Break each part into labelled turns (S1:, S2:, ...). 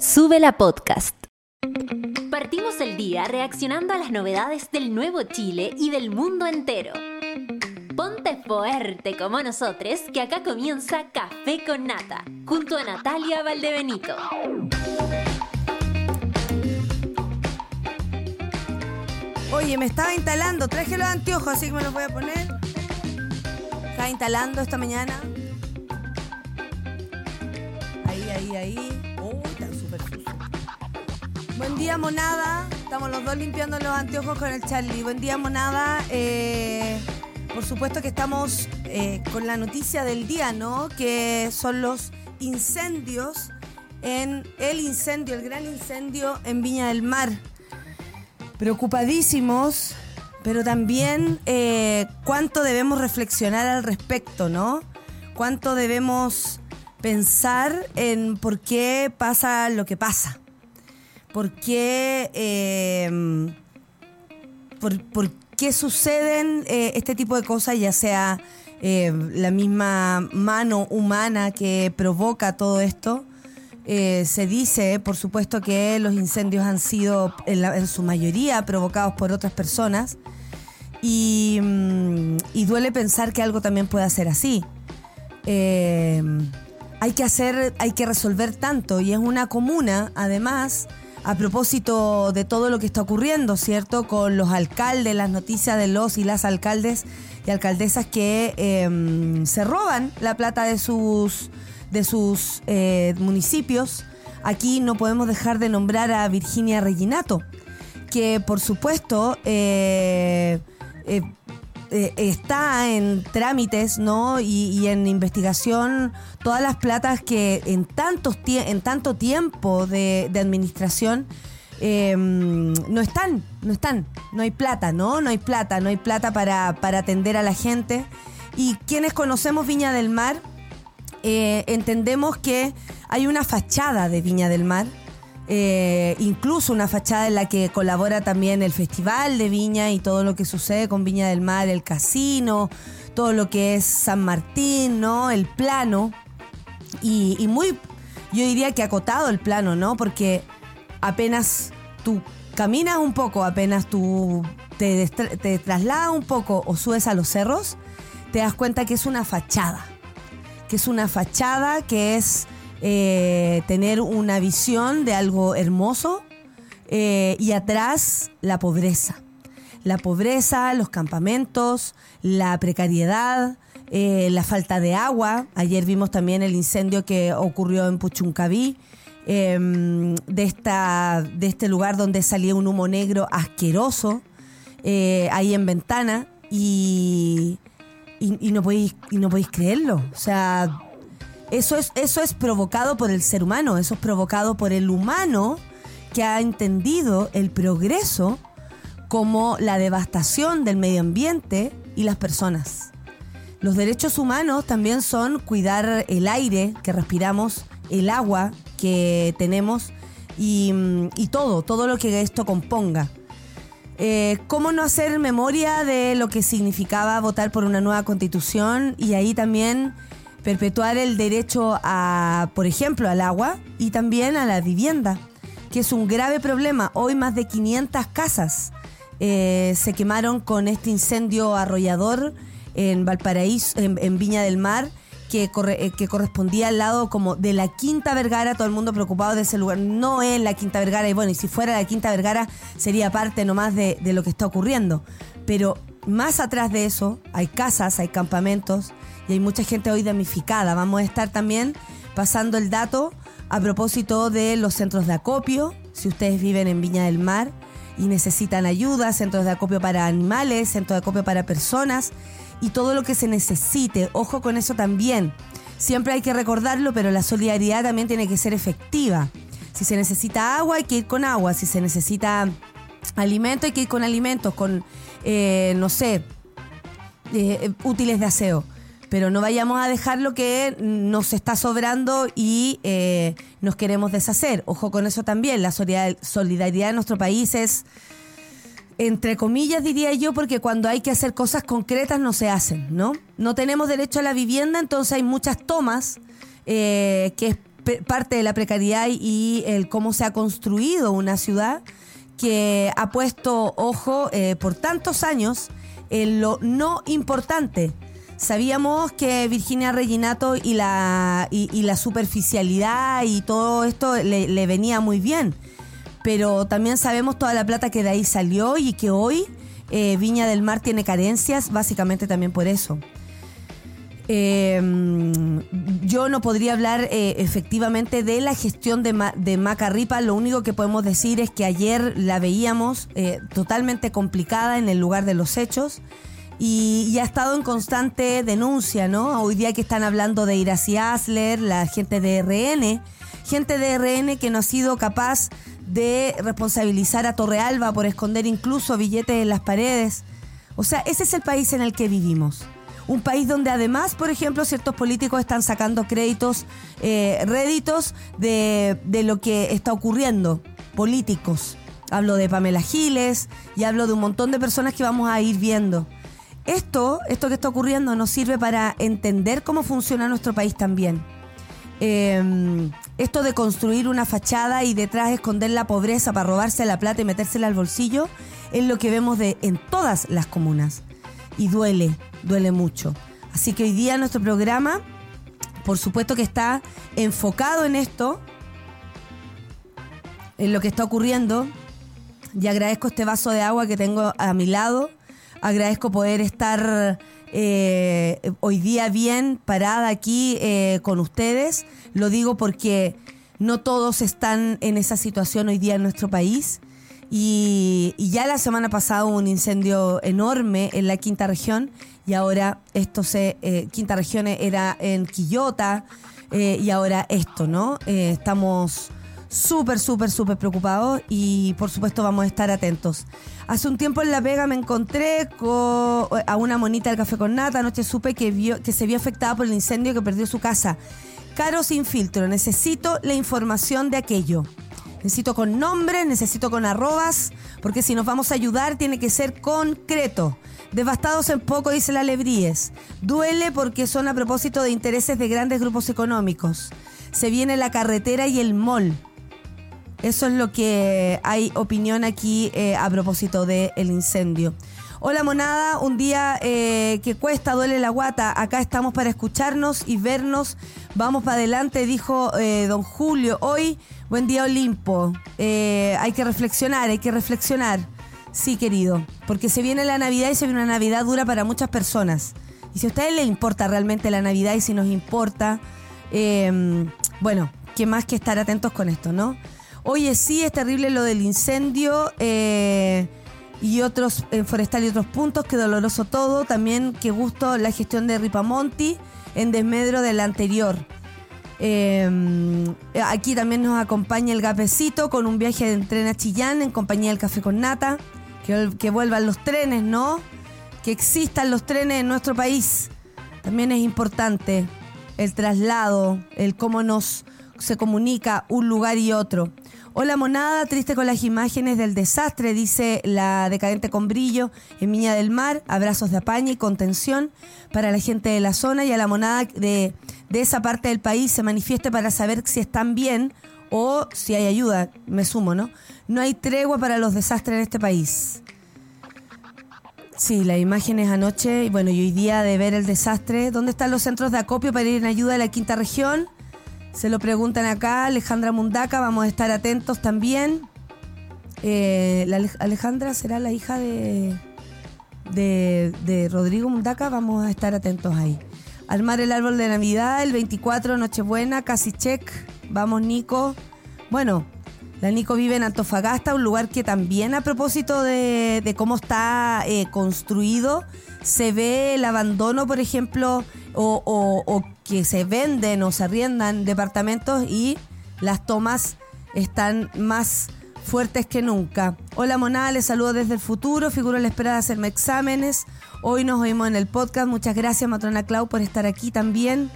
S1: Sube la podcast. Partimos el día reaccionando a las novedades del nuevo Chile y del mundo entero. Ponte fuerte como nosotros, que acá comienza Café con Nata, junto a Natalia Valdebenito.
S2: Oye, me estaba instalando, traje los anteojos, así que me los voy a poner. Estaba instalando esta mañana. Ahí, ahí, ahí. Buen día, monada. Estamos los dos limpiando los anteojos con el Charlie. Buen día, monada. Eh, por supuesto que estamos eh, con la noticia del día, ¿no? Que son los incendios en el incendio, el gran incendio en Viña del Mar preocupadísimos, pero también eh, cuánto debemos reflexionar al respecto, ¿no? Cuánto debemos pensar en por qué pasa lo que pasa. ¿Por qué, eh, por, qué suceden eh, este tipo de cosas, ya sea la misma mano humana que provoca todo esto? Eh, se dice, por supuesto, que los incendios han sido en, su mayoría provocados por otras personas y, mm, duele pensar que algo también puede ser así. Eh, hay que hacer, hay que resolver tanto y es una comuna, además, a propósito de todo lo que está ocurriendo, ¿cierto? Con los alcaldes, las noticias de los y las alcaldes y alcaldesas que em, se roban la plata de sus de sus eh, municipios, aquí no podemos dejar de nombrar a Virginia Reginato, que por supuesto eh, eh, está en trámites ¿no? Y, en investigación todas las platas que en, tantos en tanto tiempo de, administración no están, no están, no hay plata, ¿no? No hay plata, no hay plata para, para atender a la gente. Y quienes conocemos Viña del Mar, eh, entendemos que hay una fachada de Viña del Mar, eh, incluso una fachada en la que colabora también el Festival de Viña y todo lo que sucede con Viña del Mar, el casino, todo lo que es San Martín, ¿no? El plano. Y, muy, yo diría que acotado el plano, ¿no? Porque apenas tú caminas un poco, apenas tú te, te trasladas un poco o subes a los cerros, te das cuenta que es una fachada que es una fachada, que es eh, tener una visión de algo hermoso eh, y atrás la pobreza. La pobreza, los campamentos, la precariedad, eh, la falta de agua. Ayer vimos también el incendio que ocurrió en Puchuncaví, em, de, esta, de este lugar donde salía un humo negro asqueroso, ahí en ventana. Y, y, no podéis y no podéis creerlo. O sea, eso es, eso es provocado por el ser humano, eso es provocado por el humano que ha entendido el progreso como la devastación del medio ambiente y las personas. Los derechos humanos también son cuidar el aire que respiramos, el agua que tenemos y, y todo, todo lo que esto componga. Eh, ¿Cómo no hacer memoria de lo que significaba votar por una nueva constitución y ahí también perpetuar el derecho a, por ejemplo, al agua y también a la vivienda, que es un grave problema. Hoy más de 500 casas eh, se quemaron con este incendio arrollador en Valparaíso, en Viña del Mar que, eh, que correspondía al lado como de la Quinta Vergara, todo el mundo preocupado de ese lugar. No es la Quinta Vergara, y bueno, y si fuera la Quinta Vergara sería parte nomás de, de lo que está ocurriendo. Pero más atrás de eso hay casas, hay campamentos y hay mucha gente hoy damnificada. Vamos a estar también pasando el dato a propósito de los centros de acopio, si ustedes viven en Viña del Mar y necesitan ayuda, centros de acopio para animales, centros de acopio para personas y todo lo que se necesite. Ojo con eso también. Siempre hay que recordarlo, pero la solidaridad también tiene que ser efectiva. Si se necesita agua, hay que ir con agua. Si se necesita alimento, hay que ir con alimentos, con, eh, no sé, eh, útiles de aseo. Pero no vayamos a dejar lo que nos está sobrando y eh, nos queremos deshacer. Ojo con eso también. La solidaridad en nuestro país es entre comillas diría yo, porque cuando hay que hacer cosas concretas no se hacen, ¿no? No tenemos derecho a la vivienda, entonces hay muchas tomas eh, que es parte de la precariedad y el cómo se ha construido una ciudad que ha puesto ojo eh, por tantos años en lo no importante. Sabíamos que Virginia Reginato y la, y, la superficialidad y todo esto le, venía muy bien, pero también sabemos toda la plata que de ahí salió y que hoy eh, Viña del Mar tiene carencias, básicamente también por eso. Eh, yo no podría hablar eh, efectivamente de la gestión de, de, Macarripa. Lo único que podemos decir es que ayer la veíamos totalmente complicada en el lugar de los hechos y, ha estado en constante denuncia, ¿no? Hoy día que están hablando de Iracy Asler, la gente de RN, gente de RN que no ha sido capaz de responsabilizar a Torrealba por esconder incluso billetes en las paredes. O sea, ese es el país en el que vivimos un país donde además, por ejemplo, ciertos políticos están sacando créditos, eh, réditos de, de lo que está ocurriendo, políticos. Hablo de Pamela Giles y hablo de un montón de personas que vamos a ir viendo. Esto, esto que está ocurriendo nos sirve para entender cómo funciona nuestro país también. Em, esto de construir una fachada y detrás esconder la pobreza para robarse la plata y metérsela al bolsillo es lo que vemos de, en todas las comunas. Y duele, duele mucho. Así que hoy día nuestro programa, por supuesto que está enfocado en esto, en lo que está ocurriendo. Y agradezco este vaso de agua que tengo a mi lado. Agradezco poder estar eh, hoy día bien parada aquí eh, con ustedes. Lo digo porque no todos están en esa situación hoy día en nuestro país. Y, ya la semana pasada hubo un incendio enorme en la quinta región y ahora esto se, eh, quinta región era en Quillota y ahora esto, ¿no? Estamos súper, súper, súper preocupados y por supuesto vamos a estar atentos. Hace un tiempo en La Vega me encontré con, a una monita del café con nata, anoche supe que, vio, que se vio afectada por el incendio que perdió su casa. Caro sin filtro, necesito la información de aquello. Necesito con nombres, necesito con arrobas, porque si nos vamos a ayudar tiene que ser concreto. Devastados en poco, dice la Lebríes. Duele porque son a propósito de intereses de grandes grupos económicos. Se viene la carretera y el mall. Eso es lo que hay opinión aquí eh, a propósito del incendio. Hola monada, un día eh, que cuesta, duele la guata. Acá estamos para escucharnos y vernos. Vamos para adelante, dijo eh, don Julio. Hoy Buen día, Olimpo. Hay que reflexionar, hay que reflexionar. Sí, querido, porque se viene la Navidad y se viene una Navidad dura para muchas personas. Y si a ustedes les importa realmente la Navidad y si nos importa, bueno, qué más que estar atentos con esto, ¿no? Oye, sí, es terrible lo del incendio eh, y otros, en Forestal y otros puntos, qué doloroso todo. También qué gusto la gestión de Ripamonti en desmedro del anterior. Eh, aquí también nos acompaña el Gapecito con un viaje de tren a Chillán en compañía del Café con Nata. Que vuelvan los trenes, ¿no? Que existan los trenes en nuestro país. También es importante el traslado, el cómo nos se comunica un lugar y otro. Hola monada, triste con las imágenes del desastre, dice la decadente con brillo en Miña del Mar. Abrazos de apaña y contención para la gente de la zona y a la monada de, de esa parte del país se manifieste para saber si están bien o si hay ayuda. Me sumo, ¿no? No hay tregua para los desastres en este país. Sí, las imágenes anoche bueno, y hoy día de ver el desastre. ¿Dónde están los centros de acopio para ir en ayuda a la quinta región? Se lo preguntan acá, Alejandra Mundaca, vamos a estar atentos también. Eh, la Alejandra será la hija de, de, Rodrigo Mundaca, vamos a estar atentos ahí. Armar el árbol de Navidad, el 24, Nochebuena, casi check. Vamos, Nico. Bueno, la Nico vive en Antofagasta, un lugar que también a propósito de, cómo está eh, construido, se ve el abandono, por ejemplo, o, que se venden o se arriendan departamentos y las tomas están más fuertes que nunca. Hola monada, les saludo desde el futuro, figuro la espera de hacerme exámenes. Hoy nos oímos en el podcast. Muchas gracias, Matrona Clau, por estar aquí también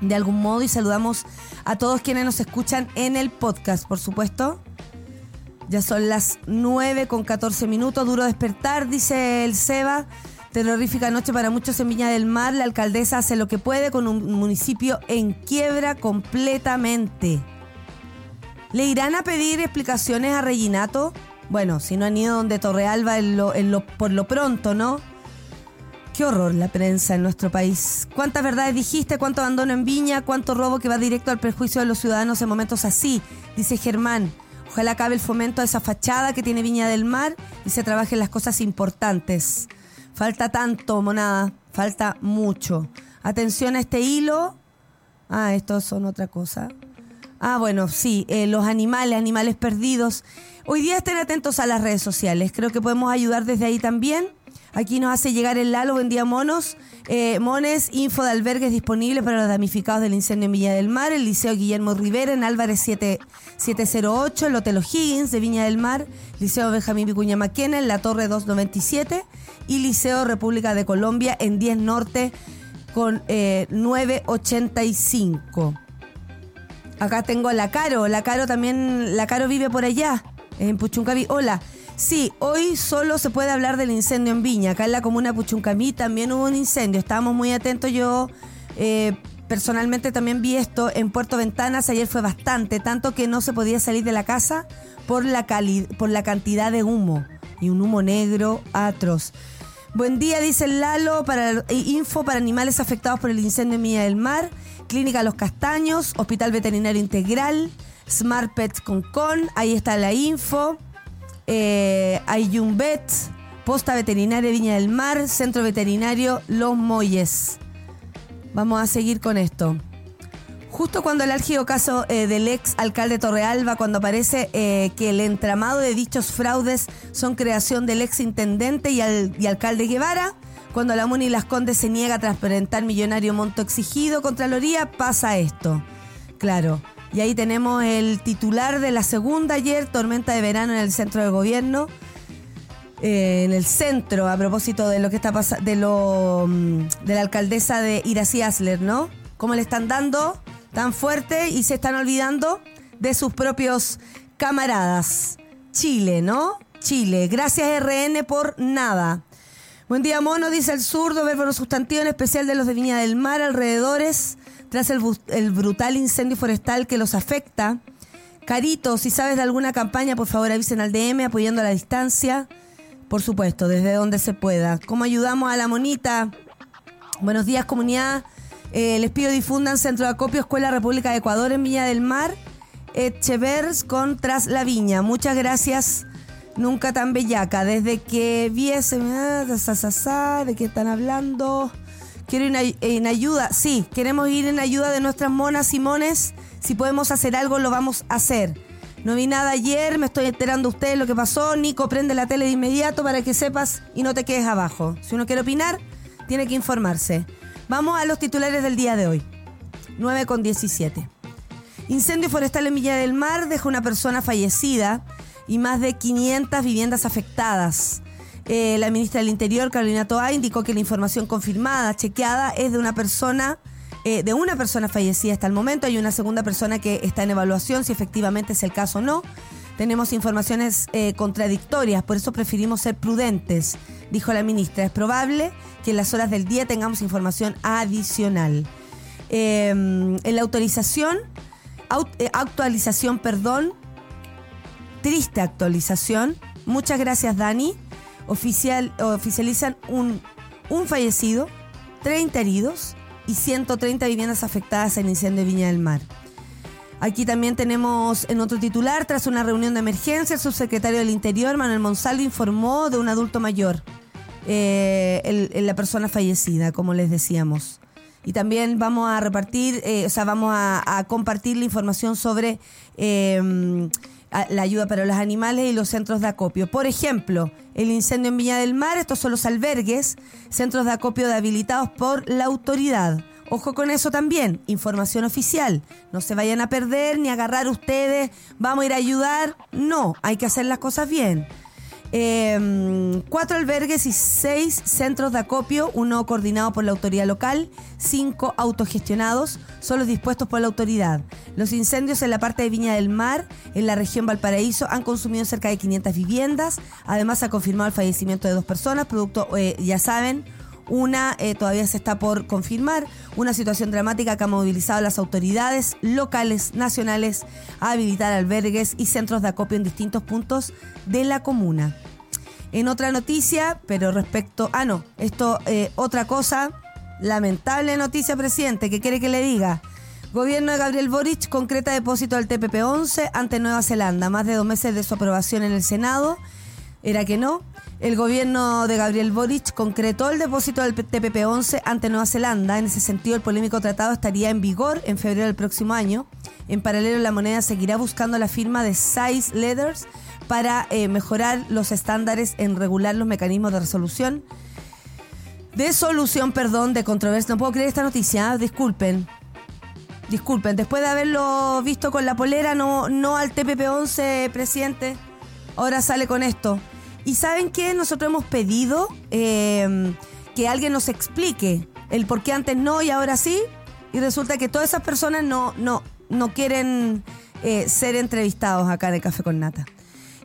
S2: de algún modo y saludamos a todos quienes nos escuchan en el podcast, por supuesto. Ya son las 9 con 14 minutos, duro despertar, dice el Seba. Terrorífica noche para muchos en Viña del Mar. La alcaldesa hace lo que puede con un municipio en quiebra completamente. ¿Le irán a pedir explicaciones a Reginato? Bueno, si no han ido donde Torrealba por lo pronto, ¿no? Qué horror la prensa en nuestro país. ¿Cuántas verdades dijiste? ¿Cuánto abandono en Viña? ¿Cuánto robo que va directo al perjuicio de los ciudadanos en momentos así? Dice Germán. Ojalá acabe el fomento de esa fachada que tiene Viña del Mar y se trabajen las cosas importantes. Falta tanto, monada. Falta mucho. Atención a este hilo. Ah, estos son otra cosa. Ah, bueno, sí, eh, los animales, animales perdidos. Hoy día estén atentos a las redes sociales. Creo que podemos ayudar desde ahí también. Aquí nos hace llegar el Lalo, buen día monos. Eh, mones, info de albergues disponibles para los damnificados del incendio en Viña del Mar, el Liceo Guillermo Rivera en Álvarez 708, el Hotel O'Higgins de Viña del Mar, Liceo Benjamín Vicuña Maquena en la Torre 297 y Liceo República de Colombia en 10 Norte con 985. Eh, Acá tengo a la Caro. La Caro también, la Caro vive por allá, en Puchuncaví. Hola. Sí, hoy solo se puede hablar del incendio en Viña. Acá en la comuna Puchuncaví también hubo un incendio. Estábamos muy atentos. Yo eh, personalmente también vi esto en Puerto Ventanas. Ayer fue bastante, tanto que no se podía salir de la casa por la, por la cantidad de humo. Y un humo negro atroz. Buen día, dice Lalo, para eh, info para animales afectados por el incendio en Viña del Mar. Clínica Los Castaños, Hospital Veterinario Integral, Smart Pets ahí está la info. Eh, Vet, Posta Veterinaria Viña del Mar, Centro Veterinario Los Molles. Vamos a seguir con esto. Justo cuando el álgido caso eh, del ex alcalde Torrealba, cuando aparece eh, que el entramado de dichos fraudes son creación del ex intendente y, y alcalde Guevara, cuando la MUNI Las Condes se niega a transparentar millonario monto exigido, Contraloría pasa esto. Claro. Y ahí tenemos el titular de la segunda ayer, tormenta de verano en el centro del gobierno. Eh, en el centro, a propósito de lo que está pasando, de lo mm, de la alcaldesa de Iracy Asler, ¿no? Cómo le están dando tan fuerte y se están olvidando de sus propios camaradas. Chile, ¿no? Chile. Gracias RN por nada. Buen día, mono, dice el zurdo, verbo sustantivo en especial de los de Viña del Mar, alrededores, tras el, brutal incendio forestal que los afecta. Carito, si sabes de alguna campaña, por favor avisen al DM apoyando a la distancia. Por supuesto, desde donde se pueda. ¿Cómo ayudamos a la monita? Buenos días, comunidad. Eh, les pido difundan Centro de Acopio Escuela República de Ecuador en Viña del Mar. Echevers con Tras la Viña. Muchas gracias Nunca tan bellaca. Desde que vi ese. ¿De qué están hablando? Quiero ir en ayuda. Sí, queremos ir en ayuda de nuestras monas y mones. Si podemos hacer algo, lo vamos a hacer. No vi nada ayer, me estoy enterando ustedes lo que pasó. Nico, prende la tele de inmediato para que sepas y no te quedes abajo. Si uno quiere opinar, tiene que informarse. Vamos a los titulares del día de hoy. 9 con 17. Incendio forestal en Villa del Mar deja una persona fallecida y más de 500 viviendas afectadas. Eh, la ministra del Interior, Carolina Toa, indicó que la información confirmada, chequeada, es de una persona, eh, de una persona fallecida hasta el momento. Hay una segunda persona que está en evaluación, si efectivamente es el caso o no. Tenemos informaciones eh, contradictorias, por eso preferimos ser prudentes, dijo la ministra. Es probable que en las horas del día tengamos información adicional. en la autorización, actualización, perdón, triste actualización. Muchas gracias, Dani. Oficial, oficializan un, un fallecido, 30 heridos y 130 viviendas afectadas en incendio de Viña del Mar. Aquí también tenemos en otro titular, tras una reunión de emergencia, el subsecretario del Interior, Manuel Monsalvo, informó de un adulto mayor, eh, la persona fallecida, como les decíamos. Y también vamos a repartir, eh, o sea, vamos a, compartir la información sobre eh, la ayuda para los animales y los centros de acopio. Por ejemplo, el incendio en Viña del Mar, estos son los albergues, centros de acopio habilitados por la autoridad. Ojo con eso también, información oficial. No se vayan a perder ni a agarrar ustedes, vamos a ir a ayudar. No, hay que hacer las cosas bien. Eh, cuatro albergues y seis centros de acopio, uno coordinado por la autoridad local, cinco autogestionados, son los dispuestos por la autoridad. Los incendios en la parte de Viña del Mar, en la región Valparaíso, han consumido cerca de 500 viviendas. Además, se ha confirmado el fallecimiento de dos personas, producto, eh, ya saben, una eh, todavía se está por confirmar, una situación dramática que ha movilizado a las autoridades locales, nacionales, a habilitar albergues y centros de acopio en distintos puntos de la comuna. En otra noticia, pero respecto... Ah, no, esto, eh, otra cosa, lamentable noticia, presidente, que quiere que le diga. Gobierno de Gabriel Boric concreta depósito del TPP-11 ante Nueva Zelanda. Más de dos meses de su aprobación en el Senado. Era que no. El gobierno de Gabriel Boric concretó el depósito del TPP-11 ante Nueva Zelanda. En ese sentido, el polémico tratado estaría en vigor en febrero del próximo año. En paralelo, la moneda seguirá buscando la firma de Size Letters para eh, mejorar los estándares en regular los mecanismos de resolución. De solución, perdón, de controversia. No puedo creer esta noticia, ¿eh? disculpen. Disculpen, después de haberlo visto con la polera, no, no al TPP-11, presidente, ahora sale con esto. Y saben qué? Nosotros hemos pedido eh, que alguien nos explique el por qué antes no y ahora sí. Y resulta que todas esas personas no, no, no quieren eh, ser entrevistados acá en Café con Nata.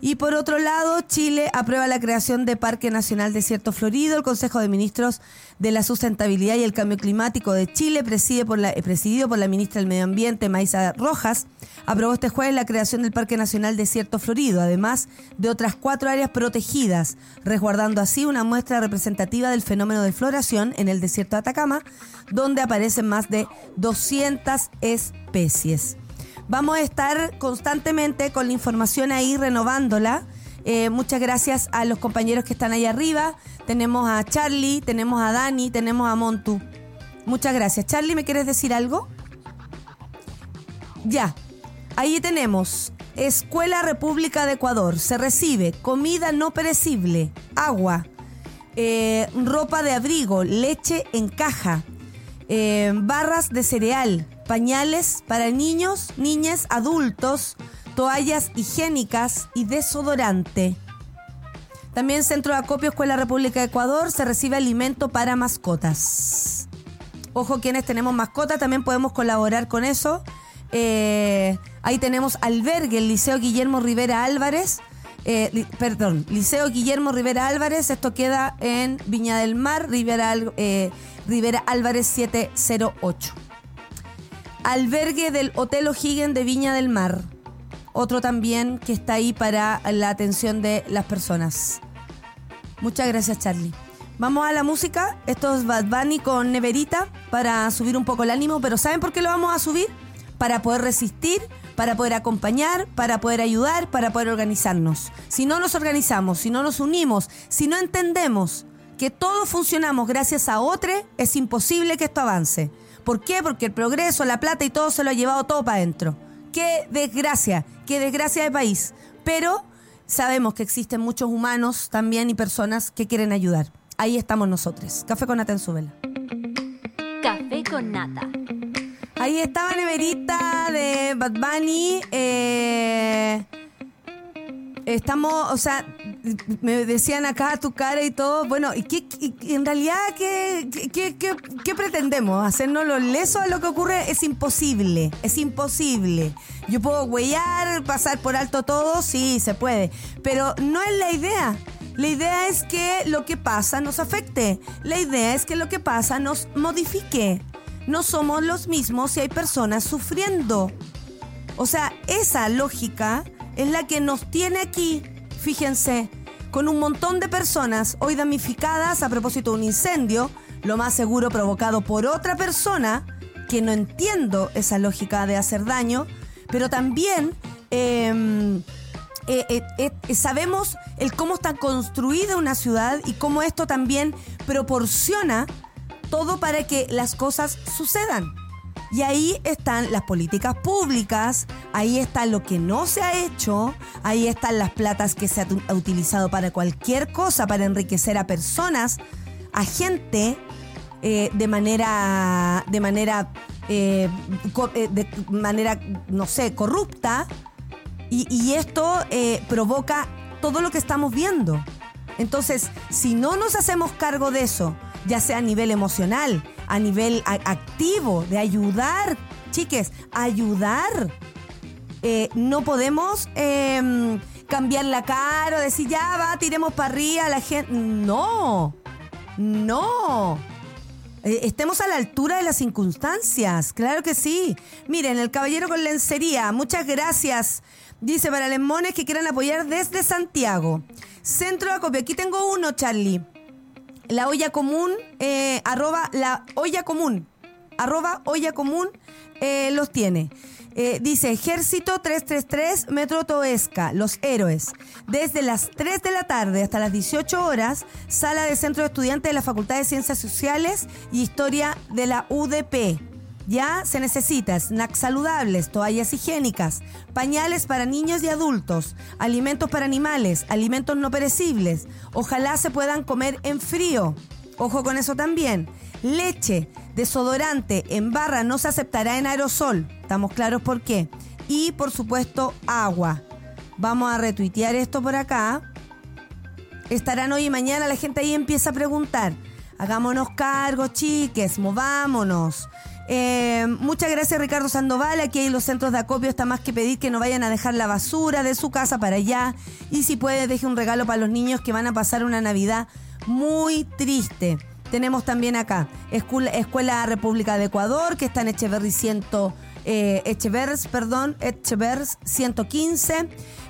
S2: Y por otro lado, Chile aprueba la creación de Parque Nacional Desierto Florido. El Consejo de Ministros de la Sustentabilidad y el Cambio Climático de Chile, preside por la, eh, presidido por la ministra del Medio Ambiente, Maisa Rojas, aprobó este jueves la creación del Parque Nacional Desierto Florido, además de otras cuatro áreas protegidas, resguardando así una muestra representativa del fenómeno de floración en el desierto de Atacama, donde aparecen más de 200 especies. Vamos a estar constantemente con la información ahí renovándola. Eh, muchas gracias a los compañeros que están ahí arriba. Tenemos a Charlie, tenemos a Dani, tenemos a Montu. Muchas gracias. Charlie, ¿me quieres decir algo? Ya. Ahí tenemos Escuela República de Ecuador. Se recibe comida no perecible, agua, eh, ropa de abrigo, leche en caja, eh, barras de cereal, pañales para niños, niñas, adultos, toallas higiénicas y desodorante. También Centro de Acopio Escuela República de Ecuador se recibe alimento para mascotas. Ojo, quienes tenemos mascotas también podemos colaborar con eso. Eh, ahí tenemos albergue, el Liceo Guillermo Rivera Álvarez. Eh, perdón, Liceo Guillermo Rivera Álvarez. Esto queda en Viña del Mar, Rivera, eh, Rivera Álvarez 708 albergue del Hotel O'Higgins de Viña del Mar. Otro también que está ahí para la atención de las personas. Muchas gracias, Charlie. Vamos a la música. Esto es Bad Bunny con Neverita para subir un poco el ánimo. Pero ¿saben por qué lo vamos a subir? Para poder resistir, para poder acompañar, para poder ayudar, para poder organizarnos. Si no nos organizamos, si no nos unimos, si no entendemos que todos funcionamos gracias a otro, es imposible que esto avance. ¿Por qué? Porque el progreso, la plata y todo se lo ha llevado todo para adentro. Qué desgracia, qué desgracia de país. Pero sabemos que existen muchos humanos también y personas que quieren ayudar. Ahí estamos nosotros. Café con nata en su vela.
S1: Café con nata.
S2: Ahí estaba Neverita de Bad Bunny. Eh, estamos, o sea, me decían acá tu cara y todo. Bueno, ¿y, qué, en realidad ¿qué, qué, qué, pretendemos? ¿Hacernos los lesos a lo que ocurre? Es imposible, es imposible. Yo puedo huellar, pasar por alto todo, sí, se puede. Pero no es la idea. La idea es que lo que pasa nos afecte. La idea es que lo que pasa nos modifique. No somos los mismos si hay personas sufriendo. O sea, esa lógica es la que nos tiene aquí fíjense, con un montón de personas hoy damnificadas a propósito de un incendio, lo más seguro provocado por otra persona, que no entiendo esa lógica de hacer daño, pero también em, eh, eh, eh, sabemos el cómo está construida una ciudad y cómo esto también proporciona todo para que las cosas sucedan. Y ahí están las políticas públicas, ahí está lo que no se ha hecho, ahí están las platas que se ha utilizado para cualquier cosa, para enriquecer a personas, a gente, eh, de manera, de manera, eh, eh, de manera, no sé, corrupta. Y, y esto provoca todo lo que estamos viendo. Entonces, si no nos hacemos cargo de eso, ya sea a nivel emocional, a nivel activo, de ayudar, chiques, ayudar, eh, no podemos em, cambiar la cara o decir, ya va, tiremos para arriba a la gente. No, no. Eh, estemos a la altura de las circunstancias, claro que sí. Miren, el caballero con lencería, muchas gracias. Dice para lemones que quieran apoyar desde Santiago. Centro de acopio, aquí tengo uno, Charlie. La olla común, eh, arroba la olla común, arroba olla común, eh, los tiene. Eh, dice Ejército 333 Metro Toesca, Los Héroes. Desde las 3 de la tarde hasta las 18 horas, sala de centro de estudiantes de la Facultad de Ciencias Sociales y Historia de la UDP. Ya se necesita snacks saludables, toallas higiénicas, pañales para niños y adultos, alimentos para animales, alimentos no perecibles. Ojalá se puedan comer en frío. Ojo con eso también. Leche, desodorante en barra no se aceptará en aerosol. Estamos claros por qué. Y por supuesto agua. Vamos a retuitear esto por acá. Estarán hoy y mañana, la gente ahí empieza a preguntar. Hagámonos cargo, chiques, movámonos. Eh, muchas gracias Ricardo Sandoval. Aquí hay los centros de acopio. Está más que pedir que no vayan a dejar la basura de su casa para allá. Y si puede, deje un regalo para los niños que van a pasar una Navidad muy triste. Tenemos también acá Escuela, República de Ecuador, que está en Echeverry 100, eh, perdón, Echevers 115,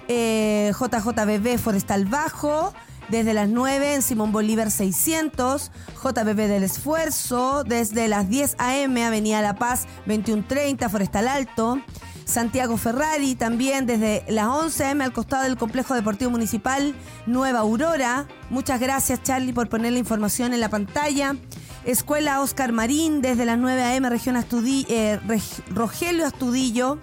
S2: eh, JJBB Forestal Bajo, desde las 9 en Simón Bolívar 600, JBB del Esfuerzo, desde las 10 a.m. Avenida La Paz 2130, Forestal Alto. Santiago Ferrari, también desde las 11 a.m. al costado del Complejo Deportivo Municipal Nueva Aurora. Muchas gracias Charlie por poner la información en la pantalla. Escuela Oscar Marín, desde las 9 a.m. Región eh, Rogelio Astudillo.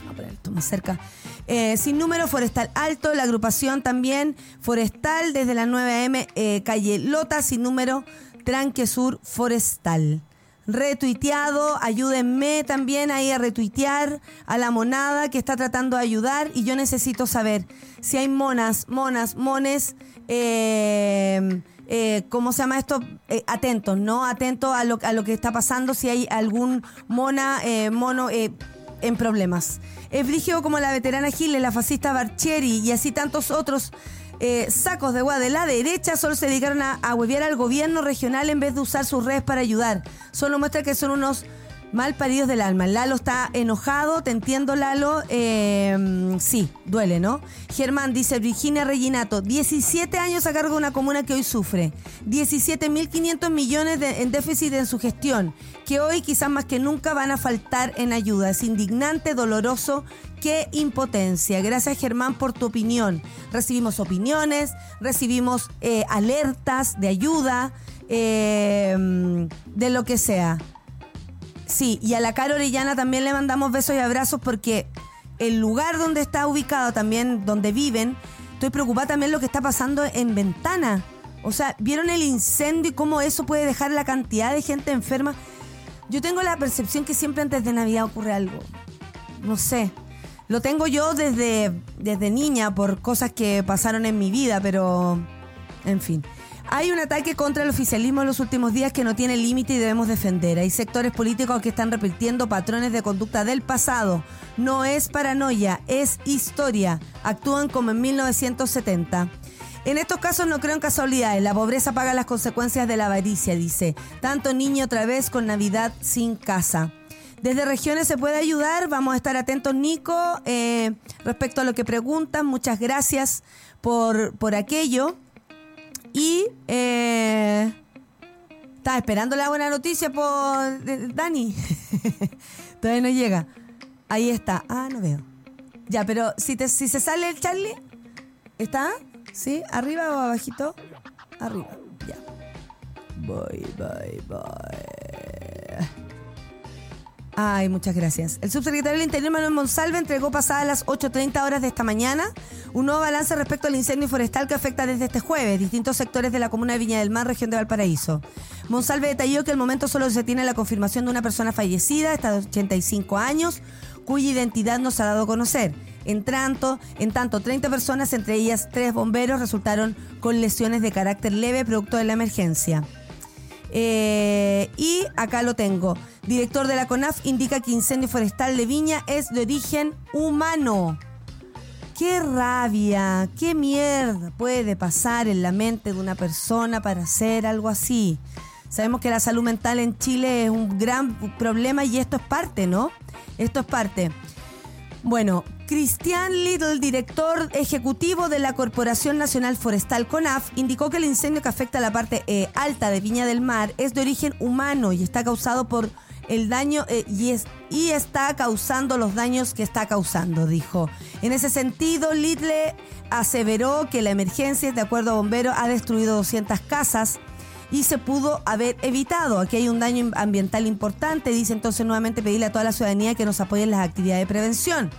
S2: Vamos a poner esto más cerca. Eh, sin número, Forestal Alto, la agrupación también Forestal, desde las 9 a.m. Eh, calle Lota, sin número, Tranque Sur Forestal retuiteado. Ayúdenme también ahí a retuitear a la monada que está tratando de ayudar. Y yo necesito saber si hay monas, monas, mones. Eh, eh, ¿cómo se llama esto? Eh, atentos, ¿no? Atentos a lo, a lo que está pasando, si hay algún mona, mono en problemas. Es como la veterana Giles, la fascista Barcheri y así tantos otros eh, sacos de agua de la derecha solo se dedicaron a, a al gobierno regional en vez de usar sus redes para ayudar. Solo muestra que son unos mal paridos del alma. Lalo está enojado, te entiendo Lalo. Eh, sí, duele, ¿no? Germán dice, Virginia Reginato, 17 años a cargo de una comuna que hoy sufre. 17.500 millones en déficit en su gestión, que hoy quizás más que nunca van a faltar en ayuda. Es indignante, doloroso qué impotencia. Gracias Germán por tu opinión. Recibimos opiniones, recibimos eh, alertas de ayuda, eh, de lo que sea. Sí, y a la Caro Orellana también le mandamos besos y abrazos porque el lugar donde está ubicado, también donde viven, estoy preocupada también lo que está pasando en Ventana. O sea, ¿vieron el incendio y cómo eso puede dejar la cantidad de gente enferma? Yo tengo la percepción que siempre antes de Navidad ocurre algo. No sé. Lo tengo yo desde, desde niña por cosas que pasaron en mi vida, pero... En fin. Hay un ataque contra el oficialismo en los últimos días que no tiene límite y debemos defender. Hay sectores políticos que están repitiendo patrones de conducta del pasado. No es paranoia, es historia. Actúan como en 1970. En estos casos no creo en casualidades. La pobreza paga las consecuencias de la avaricia, dice. Tanto niño otra vez con Navidad sin casa. Desde regiones se puede ayudar. Vamos a estar atentos, Nico, eh, respecto a lo que preguntan. Muchas gracias por, por aquello. Y eh, estaba esperando la buena noticia por Dani. Todavía no llega. Ahí está. Ah, no veo. Ya, pero si, te, si se sale el Charlie, ¿está? ¿Sí? ¿Arriba o abajito? Arriba. Ya. Voy, voy, voy. Ay, muchas gracias. El subsecretario del Interior, Manuel Monsalve, entregó pasadas las 8.30 horas de esta mañana un nuevo balance respecto al incendio forestal que afecta desde este jueves distintos sectores de la comuna de Viña del Mar, región de Valparaíso. Monsalve detalló que al momento solo se tiene la confirmación de una persona fallecida, esta de 85 años, cuya identidad no se ha dado a conocer. En tanto, en tanto, 30 personas, entre ellas tres bomberos, resultaron con lesiones de carácter leve producto de la emergencia. Eh, y acá lo tengo. Director de la CONAF indica que incendio forestal de Viña es de origen humano. Qué rabia, qué mierda puede pasar en la mente de una persona para hacer algo así. Sabemos que la salud mental en Chile es un gran problema y esto es parte, ¿no? Esto es parte. Bueno, Cristian Little, director ejecutivo de la Corporación Nacional Forestal CONAF, indicó que el incendio que afecta a la parte eh, alta de Viña del Mar es de origen humano y está causado por el daño eh, y, es, y está causando los daños que está causando, dijo. En ese sentido, Little aseveró que la emergencia, de acuerdo a bomberos, ha destruido 200 casas y se pudo haber evitado. Aquí hay un daño ambiental importante, dice entonces nuevamente pedirle a toda la ciudadanía que nos apoyen en las actividades de prevención.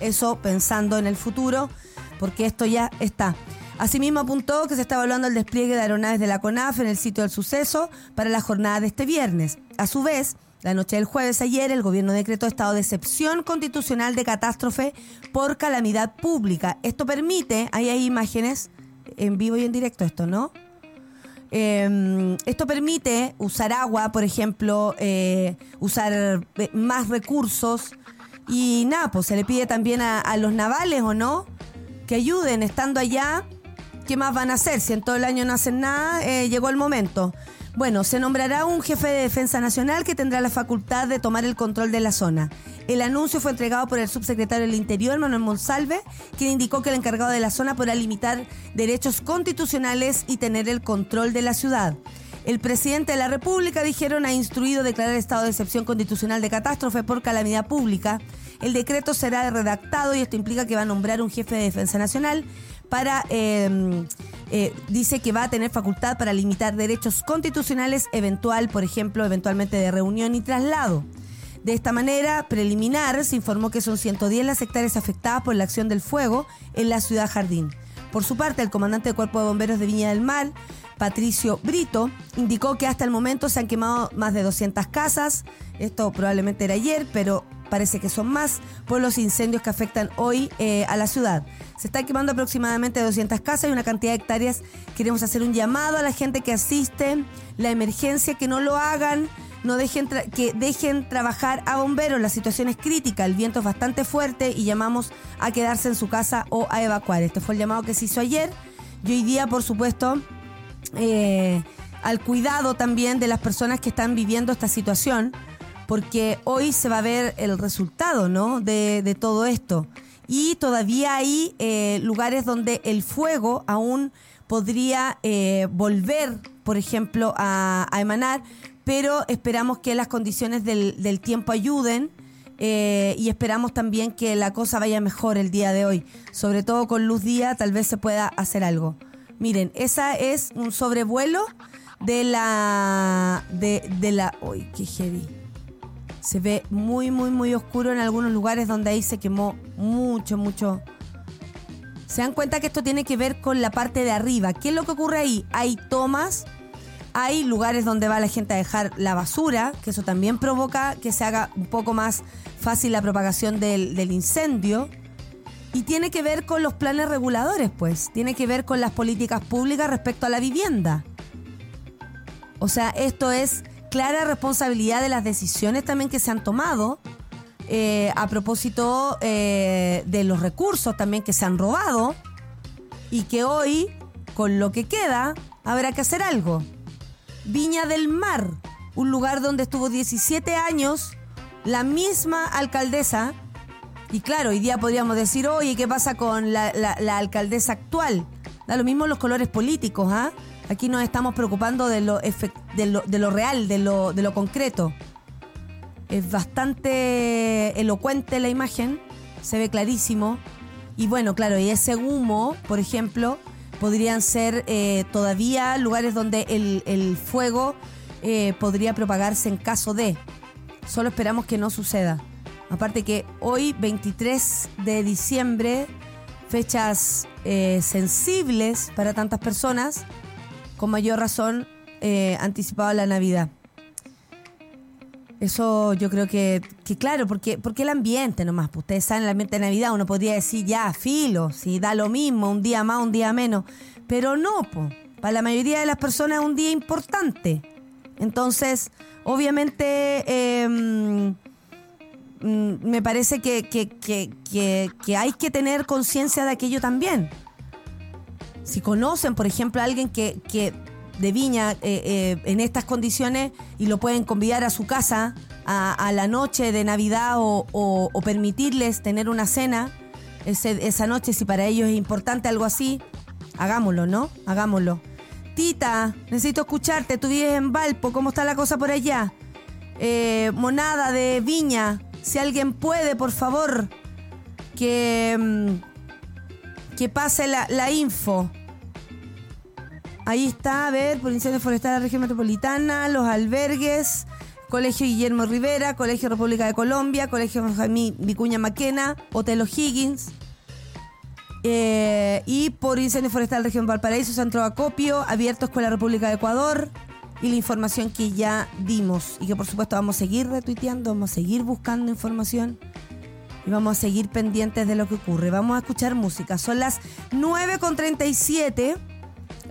S2: Eso pensando en el futuro, porque esto ya está. Asimismo apuntó que se está evaluando el despliegue de aeronaves de la CONAF en el sitio del suceso para la jornada de este viernes. A su vez, la noche del jueves ayer, el gobierno decretó estado de excepción constitucional de catástrofe por calamidad pública. Esto permite, ahí hay imágenes en vivo y en directo esto, ¿no? Em, esto permite usar agua, por ejemplo, eh, usar eh, más recursos y nada, pues se le pide también a, los navales, ¿o no? Que ayuden estando allá. ¿Qué más van a hacer? Si en todo el año no hacen nada, eh, llegó el momento. Bueno, se nombrará un jefe de defensa nacional que tendrá la facultad de tomar el control de la zona. El anuncio fue entregado por el subsecretario del Interior, Manuel Monsalve, quien indicó que el encargado de la zona podrá limitar derechos constitucionales y tener el control de la ciudad. El presidente de la República, dijeron, ha instruido declarar estado de excepción constitucional de catástrofe por calamidad pública. El decreto será redactado y esto implica que va a nombrar un jefe de defensa nacional para, em, eh, dice que va a tener facultad para limitar derechos constitucionales eventual, por ejemplo, eventualmente de reunión y traslado. De esta manera, preliminar, se informó que son 110 las hectáreas afectadas por la acción del fuego en la ciudad Jardín. Por su parte, el comandante del Cuerpo de Bomberos de Viña del Mar, Patricio Brito, indicó que hasta el momento se han quemado más de 200 casas. Esto probablemente era ayer, pero parece que son más por los incendios que afectan hoy eh, a la ciudad. Se están quemando aproximadamente 200 casas y una cantidad de hectáreas. Queremos hacer un llamado a la gente que asiste, la emergencia, que no lo hagan, no dejen que dejen trabajar a bomberos. La situación es crítica, el viento es bastante fuerte y llamamos a quedarse en su casa o a evacuar. Este fue el llamado que se hizo ayer y hoy día, por supuesto, eh, al cuidado también de las personas que están viviendo esta situación porque hoy se va a ver el resultado ¿no? de, todo esto. Y todavía hay eh, lugares donde el fuego aún podría eh, volver, por ejemplo, a, emanar, pero esperamos que las condiciones del, tiempo ayuden. Eh, y esperamos también que la cosa vaya mejor el día de hoy. Sobre todo con luz día, tal vez se pueda hacer algo. Miren, esa es un sobrevuelo de la. de, de la. Uy, qué heavy se ve muy, muy, muy oscuro en algunos lugares donde ahí se quemó mucho, mucho. Se dan cuenta que esto tiene que ver con la parte de arriba. ¿Qué es lo que ocurre ahí? Hay tomas, hay lugares donde va la gente a dejar la basura, que eso también provoca que se haga un poco más fácil la propagación del, del incendio. Y tiene que ver con los planes reguladores, pues. Tiene que ver con las políticas públicas respecto a la vivienda. O sea, esto es clara responsabilidad de las decisiones también que se han tomado eh, a propósito eh, de los recursos también que se han robado y que hoy, con lo que queda, habrá que hacer algo. Viña del Mar, un lugar donde estuvo 17 años la misma alcaldesa. Y claro, hoy día podríamos decir, oye, ¿qué pasa con la, la alcaldesa actual? Da lo mismo los colores políticos, ¿ah? Aquí nos estamos preocupando de lo, de lo, de lo real, de lo, de lo concreto. Es bastante elocuente la imagen, se ve clarísimo. Y bueno, claro, y ese humo, por ejemplo, podrían ser eh, todavía lugares donde el, fuego eh, podría propagarse en caso de. Solo esperamos que no suceda. Aparte que hoy, 23 de diciembre, fechas eh, sensibles para tantas personas, con mayor razón eh, anticipado la Navidad. Eso yo creo que, que claro, porque, porque el ambiente nomás, pues ustedes saben, el ambiente de Navidad uno podría decir ya, filo, si da lo mismo, un día más, un día menos, pero no, pues, para la mayoría de las personas es un día importante. Entonces, obviamente, mm, me parece que, que, que, que, hay que tener conciencia de aquello también. Si conocen, por ejemplo, a alguien que, que de Viña eh, eh, en estas condiciones y lo pueden convidar a su casa a, la noche de Navidad o, permitirles tener una cena esa noche, si para ellos es importante algo así, hagámoslo, ¿no? Hagámoslo. Tita, necesito escucharte, tú vives en Valpo, ¿cómo está la cosa por allá? Eh, monada de Viña, si alguien puede, por favor, que, mm, que pase la, la info. Ahí está, a ver, por incendio forestal de la región metropolitana, los albergues, Colegio Guillermo Rivera, Colegio República de Colombia, Colegio Jaime Vicuña Maquena, Hotel O'Higgins. Eh, y por incendio forestal región Valparaíso, Centro Acopio, abierto Escuela República de Ecuador. Y la información que ya dimos. Y que por supuesto vamos a seguir retuiteando, vamos a seguir buscando información. Y vamos a seguir pendientes de lo que ocurre. Vamos a escuchar música. Son las 9.37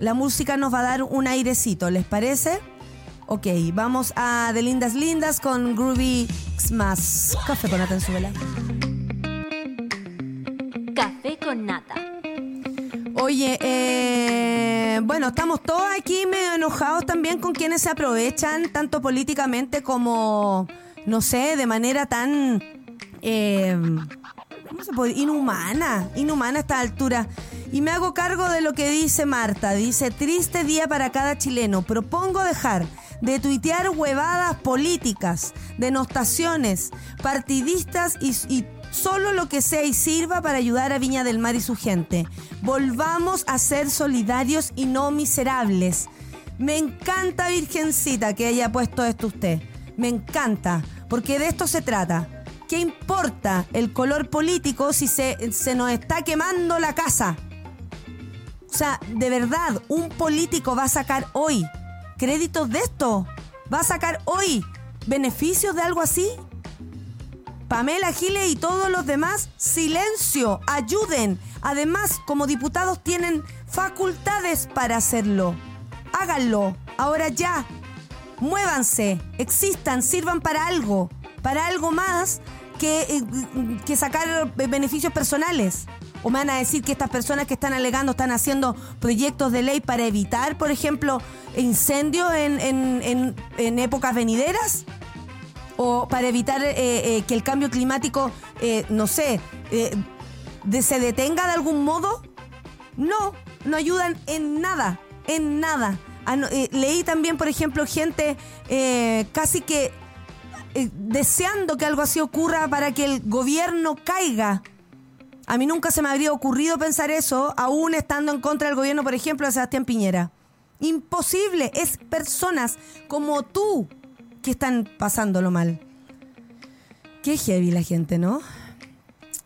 S2: la música nos va a dar un airecito, ¿les parece? Ok, vamos a De Lindas Lindas con Groovy Xmas. Café con nata en su vela.
S1: Café con nata.
S2: Oye, eh, bueno, estamos todos aquí medio enojados también con quienes se aprovechan, tanto políticamente como, no sé, de manera tan... Eh, ¿Cómo se puede? Inhumana, inhumana a esta altura. Y me hago cargo de lo que dice Marta. Dice, triste día para cada chileno. Propongo dejar de tuitear huevadas políticas, denostaciones, partidistas y, y solo lo que sea y sirva para ayudar a Viña del Mar y su gente. Volvamos a ser solidarios y no miserables. Me encanta, Virgencita, que haya puesto esto usted. Me encanta, porque de esto se trata. ¿Qué importa el color político si se, se nos está quemando la casa? O sea, de verdad, un político va a sacar hoy créditos de esto. Va a sacar hoy beneficios de algo así. Pamela Giles y todos los demás, silencio, ayuden. Además, como diputados tienen facultades para hacerlo. Háganlo, ahora ya. Muévanse, existan, sirvan para algo, para algo más que, eh, que sacar beneficios personales. ¿O me van a decir que estas personas que están alegando están haciendo proyectos de ley para evitar, por ejemplo, incendios en, épocas venideras? ¿O para evitar eh, eh, que el cambio climático, eh, no sé, se detenga de algún modo? No, no ayudan en nada, en nada. Ah, leí también, por ejemplo, gente casi que deseando que algo así ocurra para que el gobierno caiga. A mí nunca se me habría ocurrido pensar eso, aún estando en contra del gobierno, por ejemplo, de Sebastián Piñera. Imposible, es personas como tú que están pasándolo mal. Qué heavy la gente, ¿no?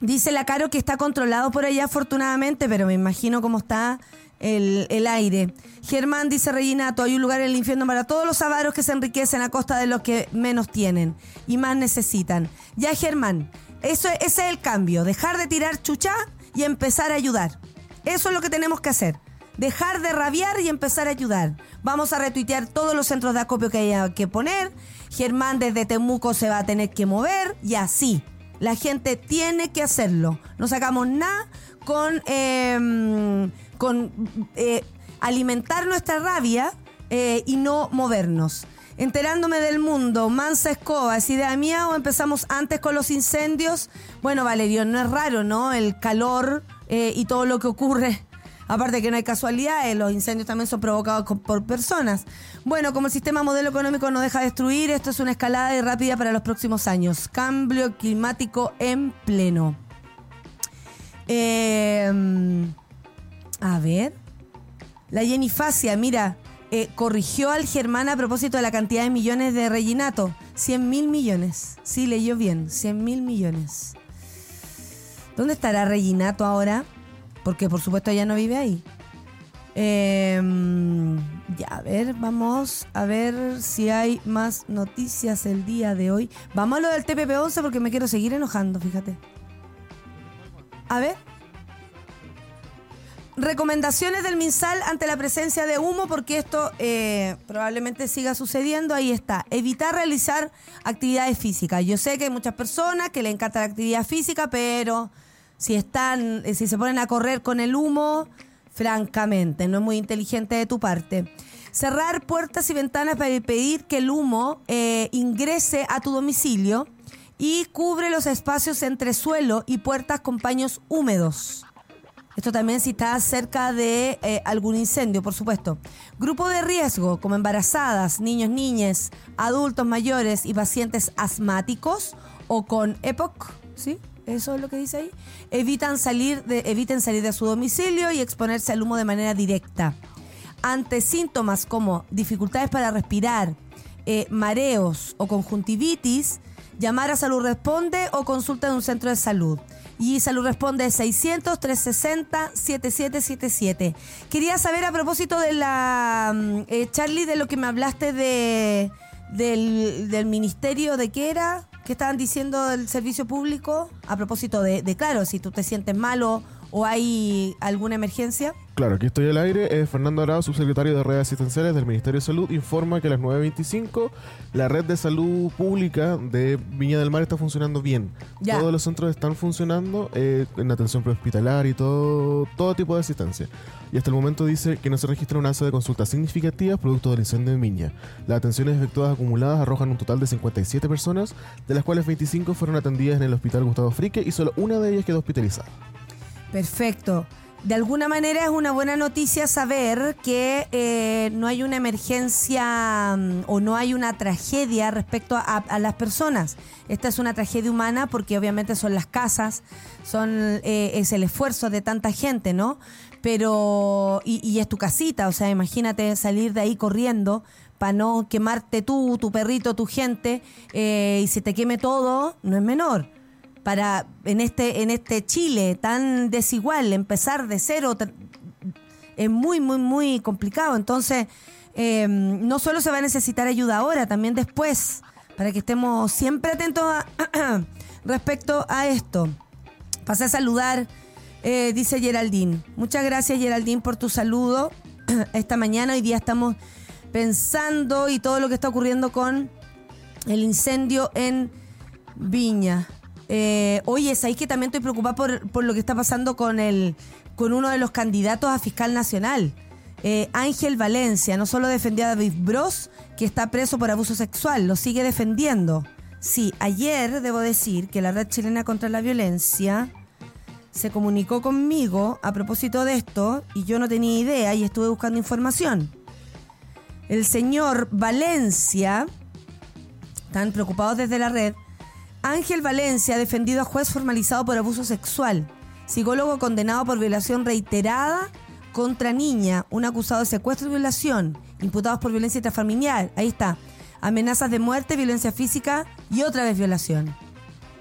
S2: Dice la Caro que está controlado por allá afortunadamente, pero me imagino cómo está el, el, aire. Germán dice Reginato, hay un lugar en el infierno para todos los avaros que se enriquecen a costa de los que menos tienen y más necesitan. Ya Germán, eso, ese es el cambio, dejar de tirar chucha y empezar a ayudar. Eso es lo que tenemos que hacer. Dejar de rabiar y empezar a ayudar. Vamos a retuitear todos los centros de acopio que haya que poner. Germán desde Temuco se va a tener que mover y así. La gente tiene que hacerlo. No sacamos nada con, em, con eh, alimentar nuestra rabia eh, y no movernos enterándome del mundo, mansa escoba, ¿es idea mía o empezamos antes con los incendios? Bueno, Valerio, no es raro, ¿no? El calor eh, y todo lo que ocurre. Aparte que no hay casualidades, los incendios también son provocados por personas. Bueno, como el sistema modelo económico no deja de destruir, esto es una escalada y rápida para los próximos años. Cambio climático en pleno. Em, a ver. La Jenny Facia, mira, eh, corrigió al Germán a propósito de la cantidad de millones de Reginato. 100 mil millones. Sí, leyó bien. 100 mil millones. ¿Dónde estará Reginato ahora? Porque por supuesto ella no vive ahí. Em, Ya, a ver, vamos a ver si hay más noticias el día de hoy. Vamos a lo del TPP-11 porque me quiero seguir enojando, fíjate. A ver. Recomendaciones del MinSal ante la presencia de humo, porque esto eh, probablemente siga sucediendo. Ahí está. Evitar realizar actividades físicas. Yo sé que hay muchas personas que le encanta la actividad física, pero si están, eh, si se ponen a correr con el humo, francamente, no es muy inteligente de tu parte. Cerrar puertas y ventanas para impedir que el humo eh, ingrese a tu domicilio y cubre los espacios entre suelo y puertas con paños húmedos. Esto también si estás cerca de eh, algún incendio, por supuesto. Grupo de riesgo, como embarazadas, niños, niñas, adultos mayores y pacientes asmáticos o con EPOC, ¿sí? Eso es lo que dice ahí. Evitan salir de, eviten salir de su domicilio y exponerse al humo de manera directa. Ante síntomas como dificultades para respirar, eh, mareos o conjuntivitis, llamar a Salud Responde o consulta en un centro de salud. Y Salud Responde 600-360-7777. Quería saber a propósito de la, mm, eh, Charlie, de lo que me hablaste de, del, del ministerio, ¿de qué era? ¿Qué estaban diciendo del servicio público? A propósito de, de, claro, si tú te sientes malo o hay alguna emergencia.
S3: Claro, aquí estoy al aire. Eh, Fernando Arao, subsecretario de redes asistenciales del Ministerio de Salud, informa que a las 9.25 la red de salud pública de Viña del Mar está funcionando bien.
S2: Ya.
S3: Todos los centros están funcionando eh, en atención prehospitalaria y todo, todo tipo de asistencia. Y hasta el momento dice que no se registra un alza de consultas significativas producto del incendio en Viña. Las atenciones efectuadas acumuladas arrojan un total de 57 personas, de las cuales 25 fueron atendidas en el Hospital Gustavo Frique y solo una de ellas quedó hospitalizada.
S2: Perfecto. De alguna manera es una buena noticia saber que eh, no hay una emergencia mm, o no hay una tragedia respecto a, las personas. Esta es una tragedia humana porque obviamente son las casas, son eh, es el esfuerzo de tanta gente, ¿no? Pero y, y es tu casita, o sea, imagínate salir de ahí corriendo para no quemarte tú, tu perrito, tu gente eh, y se te queme todo, no es menor para en este en este Chile tan desigual empezar de cero es muy muy muy complicado. Entonces eh, no solo se va a necesitar ayuda ahora también después para que estemos siempre atentos a- respecto a esto. Pasé a saludar eh, dice Geraldine. Muchas gracias Geraldine por tu saludo. Esta mañana hoy día estamos pensando y todo lo que está ocurriendo con el incendio en Viña. Eh, oye, ¿sabéis que también estoy preocupada por, por lo que está pasando con el con uno de los candidatos a fiscal nacional? Eh, Ángel Valencia no solo defendió a David Bros, que está preso por abuso sexual, lo sigue defendiendo. Sí, ayer debo decir que la Red Chilena contra la Violencia se comunicó conmigo a propósito de esto y yo no tenía idea y estuve buscando información. El señor Valencia, están preocupados desde la red, Ángel Valencia defendido a juez formalizado por abuso sexual, psicólogo condenado por violación reiterada contra niña, un acusado de secuestro y violación, imputados por violencia intrafamiliar, ahí está, amenazas de muerte, violencia física y otra vez violación.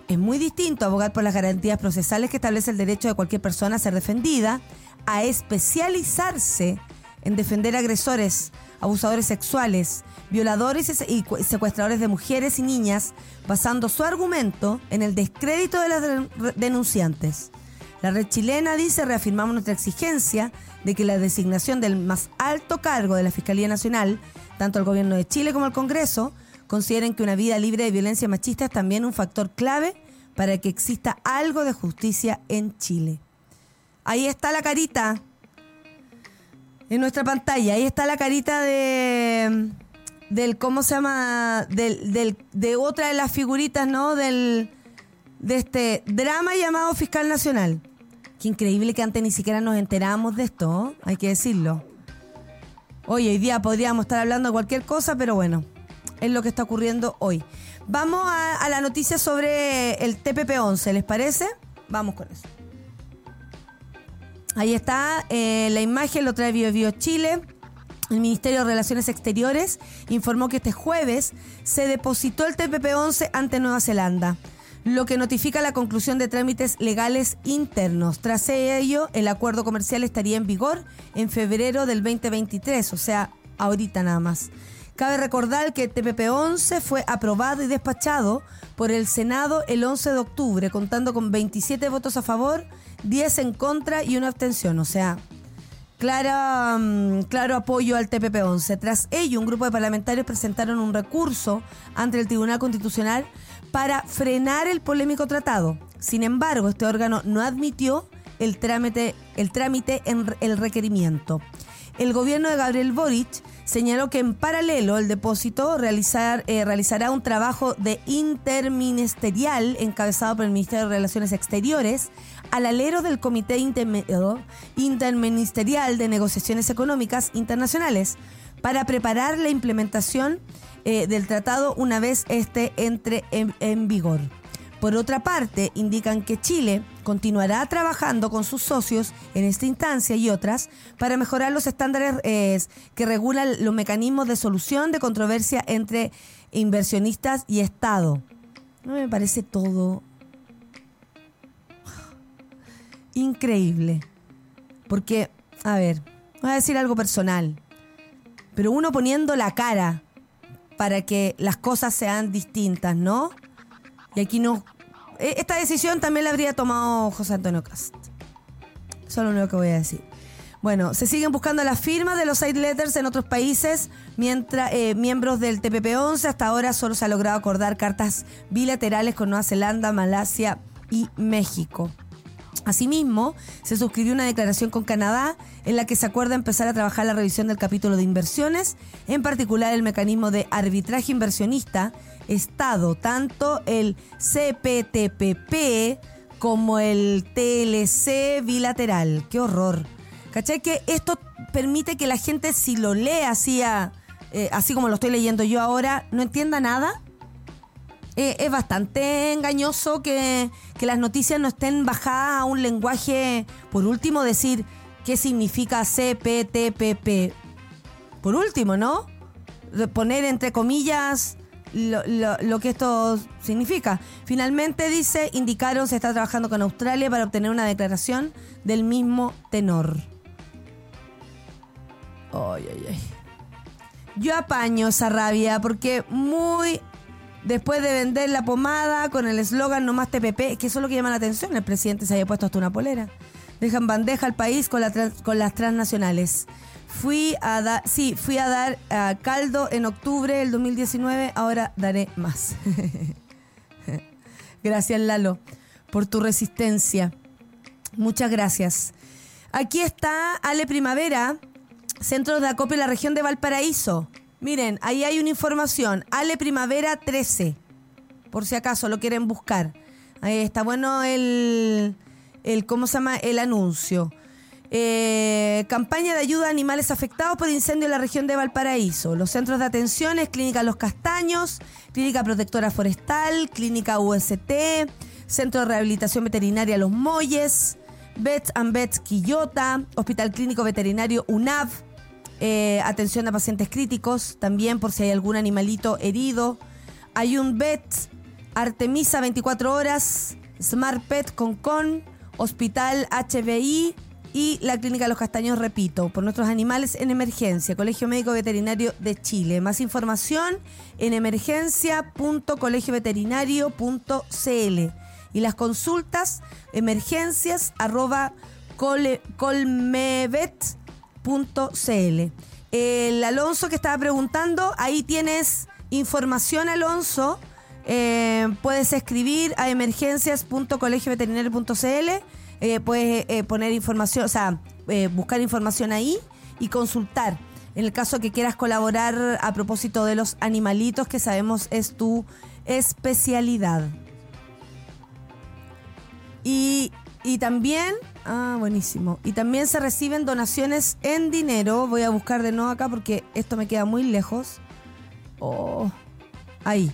S2: Es muy distinto abogar por las garantías procesales que establece el derecho de cualquier persona a ser defendida, a especializarse en defender agresores, abusadores sexuales, violadores y se- y cu- secuestradores de mujeres y niñas, basando su argumento en el descrédito de las de- denunciantes. La red chilena dice, reafirmamos nuestra exigencia de que la designación del más alto cargo de la Fiscalía Nacional, tanto el gobierno de Chile como el Congreso, consideren que una vida libre de violencia machista es también un factor clave para que exista algo de justicia en Chile. Ahí está la carita en nuestra pantalla. Ahí está la carita de del cómo se llama del, del- de otra de las figuritas, ¿no? Del de este drama llamado Fiscal Nacional. Qué increíble que antes ni siquiera nos enterábamos de esto, ¿no? hay que decirlo. Hoy, hoy día podríamos estar hablando de cualquier cosa, pero bueno, es lo que está ocurriendo hoy. Vamos a, a la noticia sobre el TPP-11, ¿les parece? Vamos con eso. Ahí está eh, la imagen, lo trae Bio, Bio Chile. El Ministerio de Relaciones Exteriores informó que este jueves se depositó el TPP-11 ante Nueva Zelanda, lo que notifica la conclusión de trámites legales internos. Tras ello, el acuerdo comercial estaría en vigor en febrero del 2023, o sea, ahorita nada más. Cabe recordar que el TPP-11 fue aprobado y despachado por el Senado el 11 de octubre, contando con 27 votos a favor, 10 en contra y una abstención. O sea, clara, mm, claro apoyo al TPP-11. Tras ello, un grupo de parlamentarios presentaron un recurso ante el Tribunal Constitucional para frenar el polémico tratado. Sin embargo, este órgano no admitió el trámite, el trámite en el requerimiento. El gobierno de Gabriel Boric señaló que en paralelo el depósito realizar, eh, realizará un trabajo de interministerial encabezado por el Ministerio de Relaciones Exteriores al alero del Comité Interministerial de Negociaciones Económicas Internacionales para preparar la implementación eh, del tratado una vez este entre en vigor. Por otra parte, indican que Chile continuará trabajando con sus socios en esta instancia y otras para mejorar los estándares eh, que regulan los mecanismos de solución de controversia entre inversionistas y Estado. No me parece todo increíble. Porque, a ver, voy a decir algo personal, pero uno poniendo la cara para que las cosas sean distintas, ¿no? Y aquí no. E, esta decisión también la habría tomado José Antonio Cast. Es lo que voy a decir. Bueno, se siguen buscando las firmas de los side letters en otros países, mientras eh, miembros del TPP-11 hasta ahora solo se ha logrado acordar cartas bilaterales con Nueva Zelanda, Malasia y México. Asimismo, se suscribió una declaración con Canadá en la que se acuerda empezar a trabajar la revisión del capítulo de inversiones, en particular el mecanismo de arbitraje inversionista Estado, tanto el CPTPP como el TLC bilateral. ¡Qué horror! ¿Cachai? Que esto permite que la gente, si lo lee así, eh, así como lo estoy leyendo yo ahora, no entienda nada. Eh, es bastante engañoso que, que las noticias no estén bajadas a un lenguaje, por último, decir qué significa CPTPP. Por último, ¿no? Poner entre comillas lo, que esto significa. Finalmente dice, indicaron se está trabajando con Australia para obtener una declaración del mismo tenor. Ay, ay, ay. Yo apaño esa rabia porque muy después de vender la pomada con el eslogan no más TPP, que eso es lo que llama la atención, el presidente se haya puesto hasta una polera. Dejan bandeja al país con, con las transnacionales. Fui a dar, sí, fui a dar caldo en octubre del 2019, ahora daré más. gracias Lalo por tu resistencia. Muchas gracias. Aquí está Ale Primavera, Centro de Acopio en la región de Valparaíso. Miren, ahí hay una información. Ale Primavera 13, por si acaso lo quieren buscar. Ahí está bueno el, el ¿cómo se llama? El anuncio. Eh, campaña de ayuda a animales afectados por incendio en la región de Valparaíso. Los centros de atención es Clínica Los Castaños, Clínica Protectora Forestal, Clínica UST, Centro de Rehabilitación Veterinaria Los Molles, Vets and Vets Quillota, Hospital Clínico Veterinario UNAV, eh, atención a pacientes críticos, también por si hay algún animalito herido. Hay un Vet, Artemisa 24 horas, Smart Pet Concon, Hospital HBI, y la Clínica Los Castaños, repito, por nuestros animales en emergencia, Colegio Médico Veterinario de Chile. Más información en emergencia.colegioveterinario.cl y las consultas emergencias arroba colmevet.cl. El Alonso que estaba preguntando, ahí tienes información, Alonso. Eh, puedes escribir a emergencias.colegioveterinario.cl eh, puedes eh, poner información, o sea, eh, buscar información ahí y consultar. En el caso que quieras colaborar a propósito de los animalitos, que sabemos es tu especialidad. Y, y también, ah, buenísimo. Y también se reciben donaciones en dinero. Voy a buscar de nuevo acá porque esto me queda muy lejos. Oh, ahí.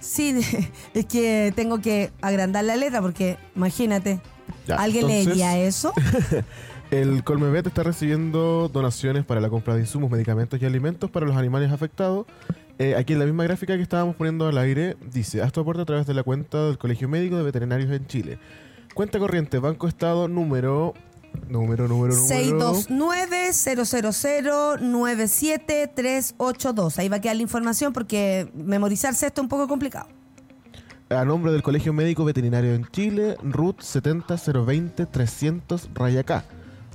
S2: Sí, es que tengo que agrandar la letra porque imagínate, ¿Alguien leería eso?
S3: el Colmevet está recibiendo donaciones para la compra de insumos, medicamentos y alimentos para los animales afectados. Eh, aquí en la misma gráfica que estábamos poniendo al aire, dice, haz tu aporte a través de la cuenta del Colegio Médico de Veterinarios en Chile. Cuenta corriente, Banco Estado número Número, número, número.
S2: 629-000-97382. Ahí va a quedar la información porque memorizarse esto es un poco complicado.
S3: A nombre del Colegio Médico Veterinario en Chile, RUT 70020 300 Rayacá.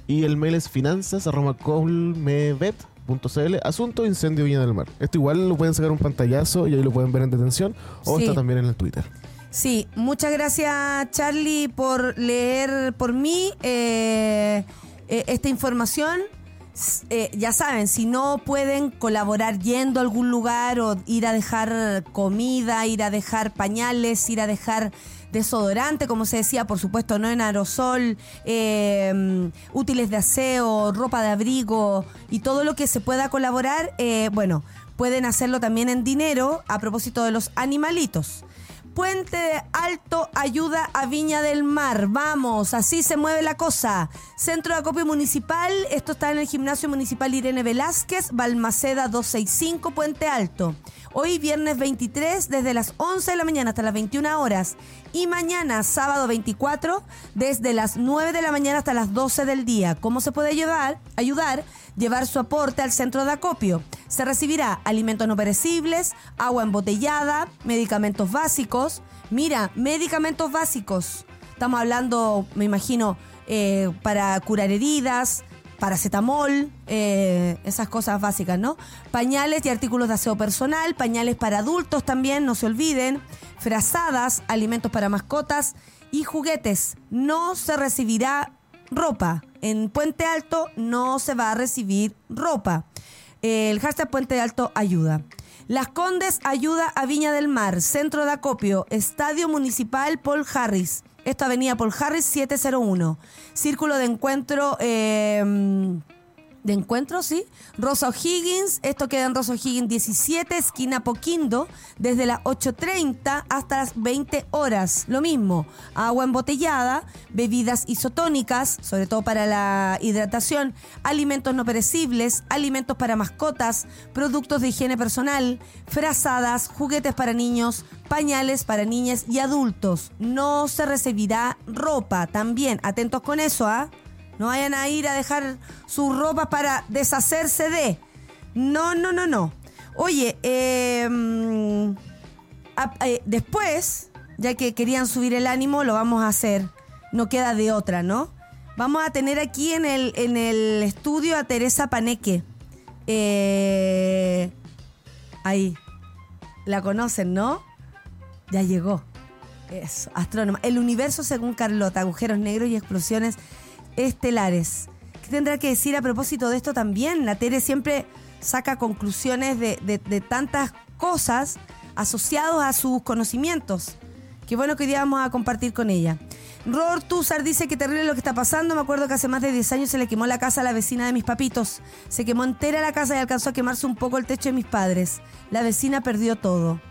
S3: Y el mail es finanzas arroba colmevet.cl Asunto incendio Viña del Mar. Esto igual lo pueden sacar un pantallazo y ahí lo pueden ver en detención o
S2: Sí.
S3: está también en el Twitter.
S2: Sí, muchas gracias Charlie por leer por mí eh, eh, esta información. Eh, ya saben, si no pueden colaborar yendo a algún lugar o ir a dejar comida, ir a dejar pañales, ir a dejar desodorante, como se decía, por supuesto, no en aerosol, eh, útiles de aseo, ropa de abrigo y todo lo que se pueda colaborar, eh, bueno, pueden hacerlo también en dinero a propósito de los animalitos. Puente de Alto ayuda a Viña del Mar. Vamos, así se mueve la cosa. Centro de acopio municipal. Esto está en el gimnasio municipal Irene Velázquez, Balmaceda 265, Puente Alto. Hoy viernes 23 desde las 11 de la mañana hasta las 21 horas. Y mañana sábado 24 desde las 9 de la mañana hasta las 12 del día. ¿Cómo se puede ayudar? Ayudar, llevar su aporte al centro de acopio. Se recibirá alimentos no perecibles, agua embotellada, medicamentos básicos. Mira, medicamentos básicos. Estamos hablando, me imagino, eh, para curar heridas, paracetamol, eh, esas cosas básicas, ¿no? Pañales y artículos de aseo personal, pañales para adultos también, no se olviden, frazadas, alimentos para mascotas y juguetes. No se recibirá ropa. En Puente Alto no se va a recibir ropa. El hashtag Puente Alto ayuda. Las Condes ayuda a Viña del Mar, Centro de Acopio, Estadio Municipal Paul Harris. Esto Avenida Paul Harris 701. Círculo de encuentro... eh, de encuentro, ¿sí? Rosa O'Higgins, esto queda en Rosa O'Higgins 17, esquina Poquindo, desde las 8.30 hasta las 20 horas. Lo mismo, agua embotellada, bebidas isotónicas, sobre todo para la hidratación, alimentos no perecibles, alimentos para mascotas, productos de higiene personal, frazadas, juguetes para niños, pañales para niñas y adultos. No se recibirá ropa. También, atentos con eso, ¿ah? No vayan a ir a dejar sus ropas para deshacerse de. No, no, no, no. Oye, a- eh, después, ya que querían subir el ánimo, lo vamos a hacer. No queda de otra, ¿no? Vamos a tener aquí en el, en el estudio a Teresa Paneque. Eh, ahí. La conocen, ¿no? Ya llegó. Eso, astrónoma. El universo según Carlota, agujeros negros y explosiones estelares. ¿Qué tendrá que decir a propósito de esto también? La Tere siempre saca conclusiones de, tantas cosas asociados a sus conocimientos. Qué bueno que hoy día vamos a compartir con ella. Ror Tuzar dice que terrible lo que está pasando. Me acuerdo que hace más de 10 años se le quemó la casa a la vecina de mis papitos. Se quemó entera la casa y alcanzó a quemarse un poco el techo de mis padres. La vecina perdió todo.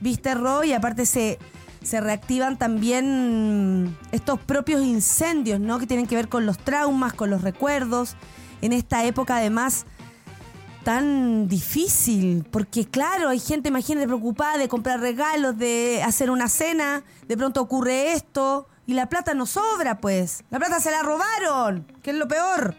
S2: ¿Viste, Ro? Y aparte se, se reactivan también estos propios incendios, ¿no? Que tienen que ver con los traumas, con los recuerdos. En esta época, además, tan difícil. Porque, claro, hay gente, imagínate, preocupada de comprar regalos, de hacer una cena. De pronto ocurre esto. Y la plata no sobra, pues. La plata se la robaron, que es lo peor.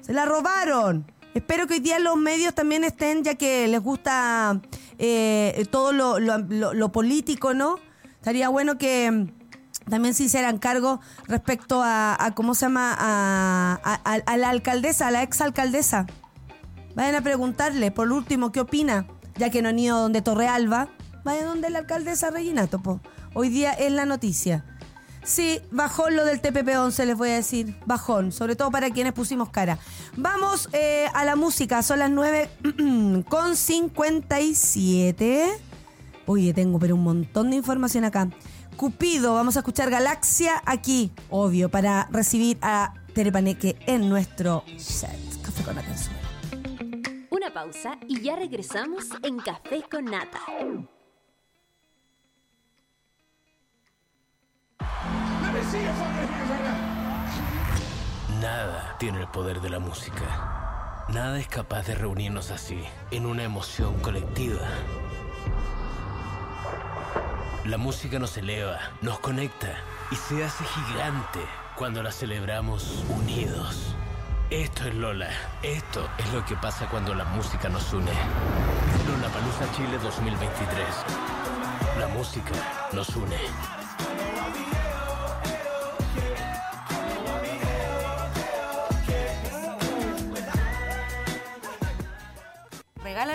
S2: Se la robaron. Espero que hoy día los medios también estén, ya que les gusta eh, todo lo, político, ¿no? Estaría bueno que mm, también se hicieran cargo respecto a, a ¿cómo se llama? A, la alcaldesa, a la exalcaldesa. Vayan a preguntarle, por último, qué opina, ya que no han ido donde Torrealba. Vayan donde la alcaldesa Reginato, po. Hoy día es la noticia. Sí, bajón lo del TPP-11, les voy a decir. Bajón, sobre todo para quienes pusimos cara. Vamos eh, a la música, son las 9 con 57. Oye, tengo pero un montón de información acá. Cupido, vamos a escuchar Galaxia aquí, obvio, para recibir a Terepaneque en nuestro set. Café con atención.
S1: Una pausa y ya regresamos en Café con Nata.
S4: Nada tiene el poder de la música. Nada es capaz de reunirnos así, en una emoción colectiva. La música nos eleva, nos conecta y se hace gigante cuando la celebramos unidos. Esto es Lola. Esto es lo que pasa cuando la música nos une. Lola Palusa Chile 2023. La música nos une.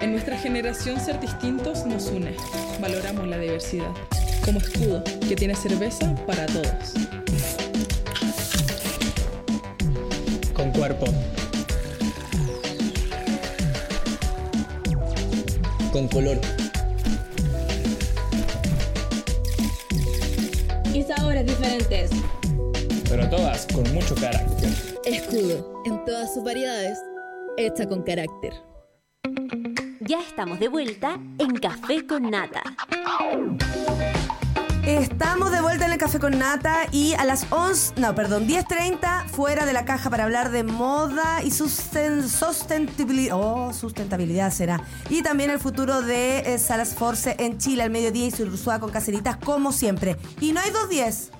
S5: En nuestra generación ser distintos nos une. Valoramos la diversidad. Como escudo, que tiene cerveza para todos.
S6: Con cuerpo. Con color.
S7: y sabores diferentes.
S6: Pero todas con mucho carácter.
S7: Escudo, en todas sus variedades, hecha con carácter.
S1: Ya estamos de vuelta en Café con Nata.
S2: Estamos de vuelta en el Café con Nata y a las 11, no, perdón, 10.30 fuera de la caja para hablar de moda y susten- sustentabilidad. Oh, sustentabilidad será. Y también el futuro de eh, Salas Force en Chile al mediodía y su Ursúa con caseritas como siempre. Y no hay 2.10.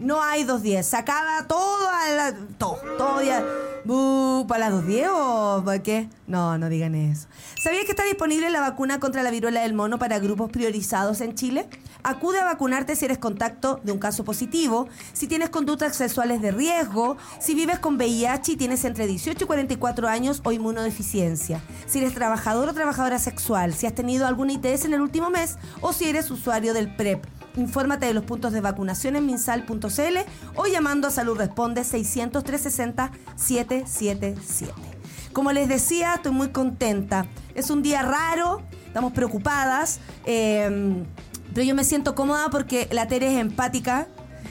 S2: No hay 2.10. Se acaba todo a la, todo, todo ya. Bu, ¿Para las 2.10 o para qué? No, no digan eso. ¿Sabías que está disponible la vacuna contra la viruela del mono para grupos priorizados en Chile? Acude a vacunarte si eres contacto de un caso positivo, si tienes conductas sexuales de riesgo, si vives con VIH y tienes entre 18 y 44 años o inmunodeficiencia, si eres trabajador o trabajadora sexual, si has tenido alguna ITS en el último mes o si eres usuario del PrEP. Infórmate de los puntos de vacunación en minsal.cl o llamando a Salud Responde 600 360 777. Como les decía, estoy muy contenta. Es un día raro, estamos preocupadas, eh, pero yo me siento cómoda porque la Tere es empática.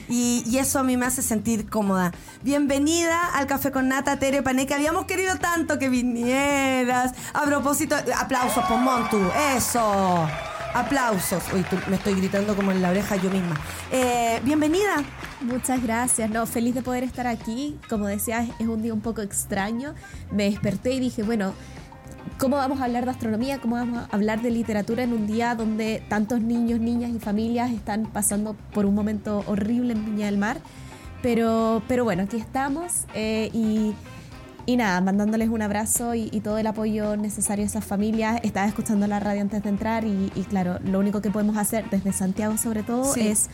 S2: Y, eso a mí me hace sentir cómoda. Bienvenida al Café con Nata, Tere que habíamos querido tanto que vinieras. A propósito, aplausos por Montu, eso. Aplausos. Uy, me estoy gritando como en la oreja yo misma. Eh, bienvenida.
S8: Muchas gracias, no, feliz de poder estar aquí. Como decías, es un día un poco extraño. Me desperté y dije, bueno, ¿cómo vamos a hablar de astronomía? ¿Cómo vamos a hablar de literatura en un día donde tantos niños, niñas y familias están pasando por un momento horrible en Viña del Mar? Pero, pero bueno, aquí estamos eh, y, y nada, mandándoles un abrazo y, y todo el apoyo necesario a esas familias. Estaba escuchando la radio antes de entrar y, y claro, lo único que podemos hacer desde Santiago sobre todo
S2: Sí.
S8: es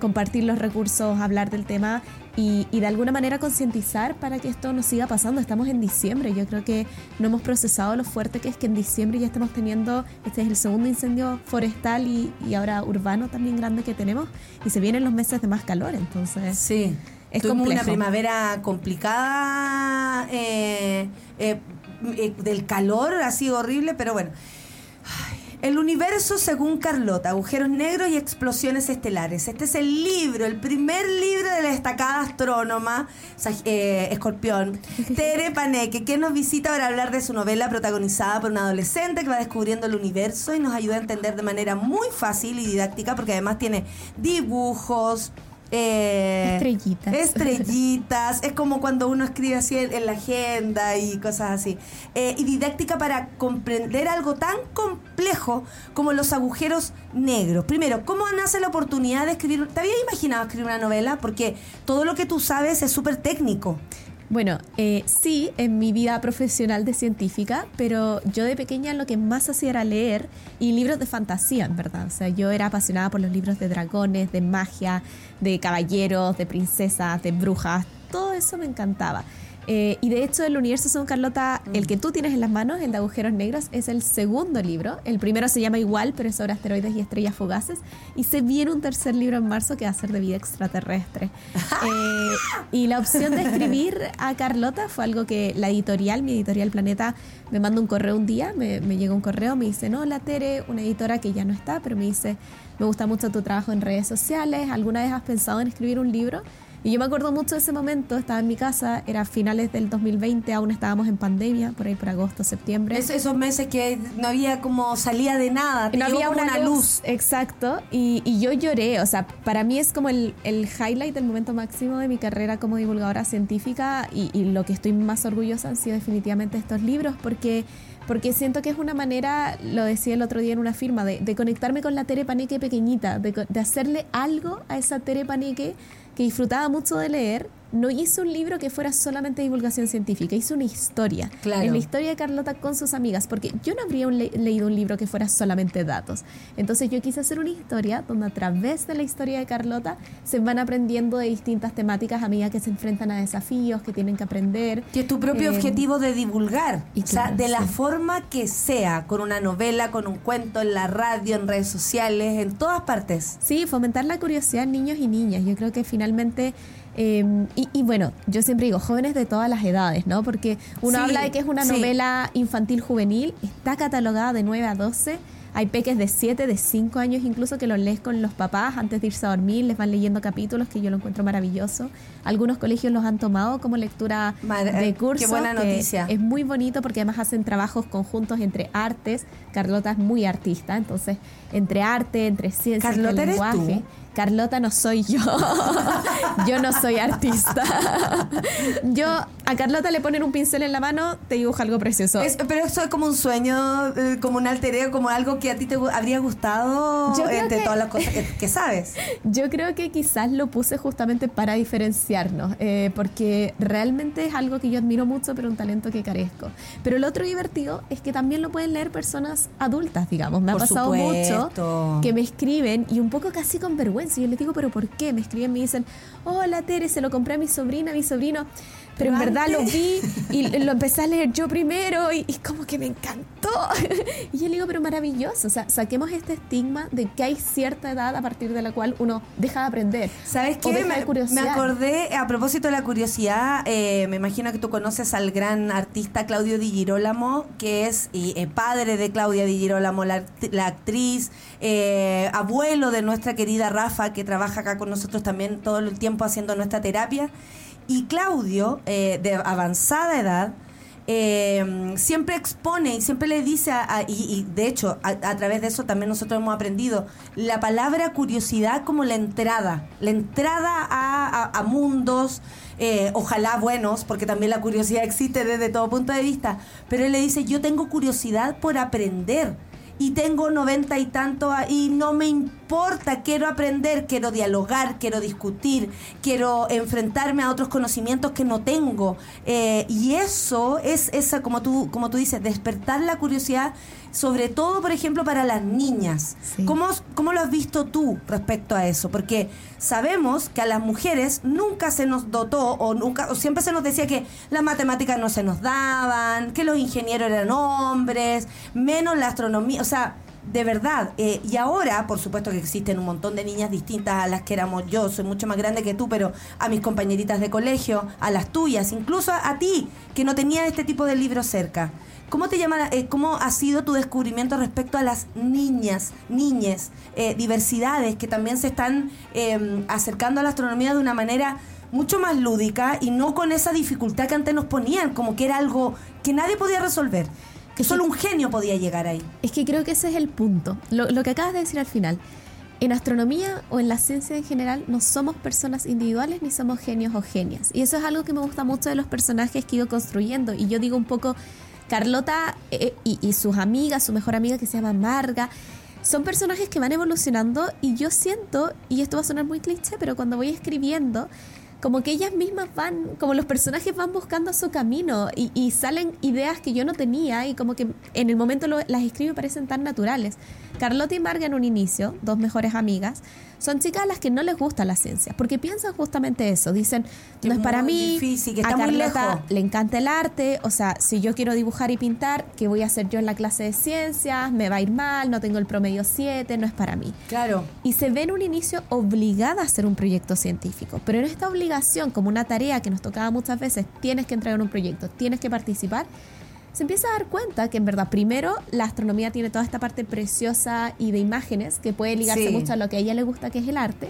S8: compartir los recursos, hablar del tema y, y de alguna manera concientizar para que esto no siga pasando. Estamos en diciembre, yo creo que no hemos procesado lo fuerte que es que en diciembre ya estamos teniendo, este es el segundo incendio forestal y, y ahora urbano también grande que tenemos y se vienen los meses de más calor, entonces
S2: Sí.
S8: Es complejo.
S2: una primavera complicada eh, eh, eh, del calor, así horrible, pero bueno. Ay, El universo según Carlota, agujeros negros y explosiones estelares. Este es el libro, el primer libro de la destacada astrónoma, eh, Escorpión, Tere Paneque, que nos visita para hablar de su novela protagonizada por una adolescente que va descubriendo el universo y nos ayuda a entender de manera muy fácil y didáctica, porque además tiene dibujos, eh,
S8: Estrellitas.
S2: Estrellitas. es como cuando uno escribe así en, en la agenda y cosas así. Eh, y didáctica para comprender algo tan complejo como los agujeros negros. Primero, ¿cómo nace la oportunidad de escribir? ¿Te habías imaginado escribir una novela? Porque todo lo que tú sabes es súper técnico.
S8: Bueno, eh, sí, en mi vida profesional de científica, pero yo de pequeña lo que más hacía era leer y libros de fantasía, en verdad. O sea, yo era apasionada por los libros de dragones, de magia, de caballeros, de princesas, de brujas, todo eso me encantaba. Eh, y de hecho, el universo según Carlota, el que tú tienes en las manos, el de agujeros negros, es el segundo libro. El primero se llama igual, pero es sobre asteroides y estrellas fugaces. Y se viene un tercer libro en marzo que va a ser de vida extraterrestre. Eh, y la opción de escribir a Carlota fue algo que la editorial, mi editorial Planeta, me manda un correo un día, me, me llega un correo, me dice, no, la Tere, una editora que ya no está, pero me dice, me gusta mucho tu trabajo en redes sociales, ¿alguna vez has pensado en escribir un libro? Y yo me acuerdo mucho de ese momento, estaba en mi casa, era finales del 2020, aún estábamos en pandemia, por ahí por agosto, septiembre.
S2: Es- esos meses que no había como salida de nada, te
S8: no había
S2: como
S8: una, luz. Exacto. Y, y yo lloré. O sea, para mí es como el, el highlight, el momento máximo de mi carrera como divulgadora científica. Y, y lo que estoy más orgullosa han sido definitivamente estos libros, porque, porque siento que es una manera, lo decía el otro día en una firma, de, de conectarme con la Tere Paneque pequeñita, de, de hacerle algo a esa Tere Paneque que disfrutaba mucho de leer. No hizo un libro que fuera solamente divulgación científica, hizo una historia.
S2: Claro.
S8: Es la historia de Carlota con sus amigas, porque yo no habría un le- leído un libro que fuera solamente datos. Entonces yo quise hacer una historia donde a través de la historia de Carlota se van aprendiendo de distintas temáticas a medida que se enfrentan a desafíos, que tienen que aprender.
S2: Que es tu propio
S8: Eh,
S2: objetivo de divulgar.
S8: y
S2: o sea,
S8: claro,
S2: de la
S8: sí.
S2: forma que sea, con una novela, con un cuento, en la radio, en redes sociales, en todas partes.
S8: Sí, fomentar la curiosidad en niños y niñas. Yo creo que finalmente, eh, y, y bueno, yo siempre digo, jóvenes de todas las edades, ¿no? Porque uno
S2: Sí,
S8: habla de que es una
S2: sí.
S8: novela infantil juvenil, está catalogada de 9 a 12. Hay peques de 7, de 5 años incluso que los lees con los papás antes de irse a dormir, les van leyendo capítulos que yo lo encuentro maravilloso. Algunos colegios los han tomado como lectura de
S2: qué
S8: curso.
S2: buena
S8: que
S2: noticia.
S8: Es muy bonito porque además hacen trabajos conjuntos entre artes. Carlota es muy artista, entonces entre arte, entre ciencia,
S2: Carlota,
S8: entre
S2: ¿eres
S8: lenguaje.
S2: tú?
S8: Carlota no soy yo. yo no soy artista. yo a Carlota le ponen un pincel en la mano, te dibuja algo precioso.
S2: Es- pero eso es como un sueño, eh, como un alter ego, como algo que a ti te habría gustado entre
S8: que-
S2: todas las cosas que, que sabes.
S8: Yo creo que quizás lo puse justamente para diferenciarnos, eh, porque realmente es algo que yo admiro mucho, pero un talento que carezco. Pero lo otro divertido es que también lo pueden leer personas adultas, digamos. Me ha
S2: Por
S8: pasado
S2: supuesto.
S8: mucho que me escriben y un poco casi con vergüenza. Y yo les digo, ¿pero por qué? Me escriben, me dicen, hola Tere, se lo compré a mi sobrina, a mi sobrino. Pero en verdad lo vi y lo empecé a leer yo primero y, y como que me encantó. y yo le digo, pero maravilloso. O sea, saquemos este estigma de que hay cierta edad a partir de la cual uno deja de aprender.
S2: ¿Sabes qué?
S8: deja de
S2: Me, acordé, a propósito de la curiosidad, eh, me imagino que tú conoces al gran artista Claudio Di Girolamo, que es y, eh, padre de Claudia Di Girolamo, la actriz, eh, abuelo de nuestra querida Rafa, que trabaja acá con nosotros también todo el tiempo haciendo nuestra terapia. Y Claudio, eh, de avanzada edad, eh, siempre expone y siempre le dice, y, de hecho a, través de eso también nosotros hemos aprendido la palabra curiosidad como la entrada, la entrada a, mundos, eh, ojalá buenos, porque también la curiosidad existe desde todo punto de vista, pero él le dice, yo tengo curiosidad por aprender. Y tengo noventa y tanto y no me importa, quiero aprender, quiero dialogar, quiero discutir, quiero enfrentarme a otros conocimientos que no tengo. Eh, y eso es esa, como tú, como tú dices, despertar la curiosidad, sobre todo, por ejemplo, para las niñas.
S8: Sí.
S2: ¿Cómo, ¿Cómo lo has visto tú respecto a eso? Porque sabemos que a las mujeres nunca se nos dotó o nunca o siempre se nos decía que las matemáticas no se nos daban, que los ingenieros eran hombres, menos la astronomía, o sea, de verdad. eh, y ahora, por supuesto que existen un montón de niñas distintas a las que éramos yo, soy mucho más grande que tú, pero a mis compañeritas de colegio, a las tuyas, incluso a, ti, que no tenía este tipo de libros cerca. ¿Cómo te llama, eh, cómo ha sido tu descubrimiento respecto a las niñas, niñes, eh, diversidades que también se están eh, acercando a la astronomía de una manera mucho más lúdica y no con esa dificultad que antes nos ponían, como que era algo que nadie podía resolver, que solo un genio podía llegar ahí.
S8: Es que creo que ese es el punto. Lo, lo que acabas de decir al final. En astronomía o en la ciencia en general no somos personas individuales ni somos genios o genias. Y eso es algo que me gusta mucho de los personajes que he ido construyendo. Y yo digo un poco, Carlota eh, y, y sus amigas, su mejor amiga que se llama Marga, son personajes que van evolucionando y yo siento, y esto va a sonar muy cliché, pero cuando voy escribiendo, como que ellas mismas van, como los personajes van buscando su camino y, salen ideas que yo no tenía y como que en el momento las escribo y parecen tan naturales. Carlota y Marga en un inicio, dos mejores amigas, son chicas a las que no les gusta la ciencia, porque piensan justamente eso, dicen,
S2: Que
S8: no es para mí,
S2: difícil, que
S8: a
S2: muy
S8: Carlota
S2: lejos".
S8: le encanta el arte, o sea, si yo quiero dibujar y pintar, ¿qué voy a hacer yo en la clase de ciencias? Me va a ir mal, no tengo el promedio 7, no es para mí.
S2: Claro.
S8: Y se ve en un inicio obligada a hacer un proyecto científico, pero en esta obligación, como una tarea que nos tocaba muchas veces, tienes que entregar un proyecto, tienes que participar, se empieza a dar cuenta que en verdad, primero, la astronomía tiene toda esta parte preciosa y de imágenes que puede ligarse
S2: Sí.
S8: mucho a lo que a ella le gusta, que es el arte.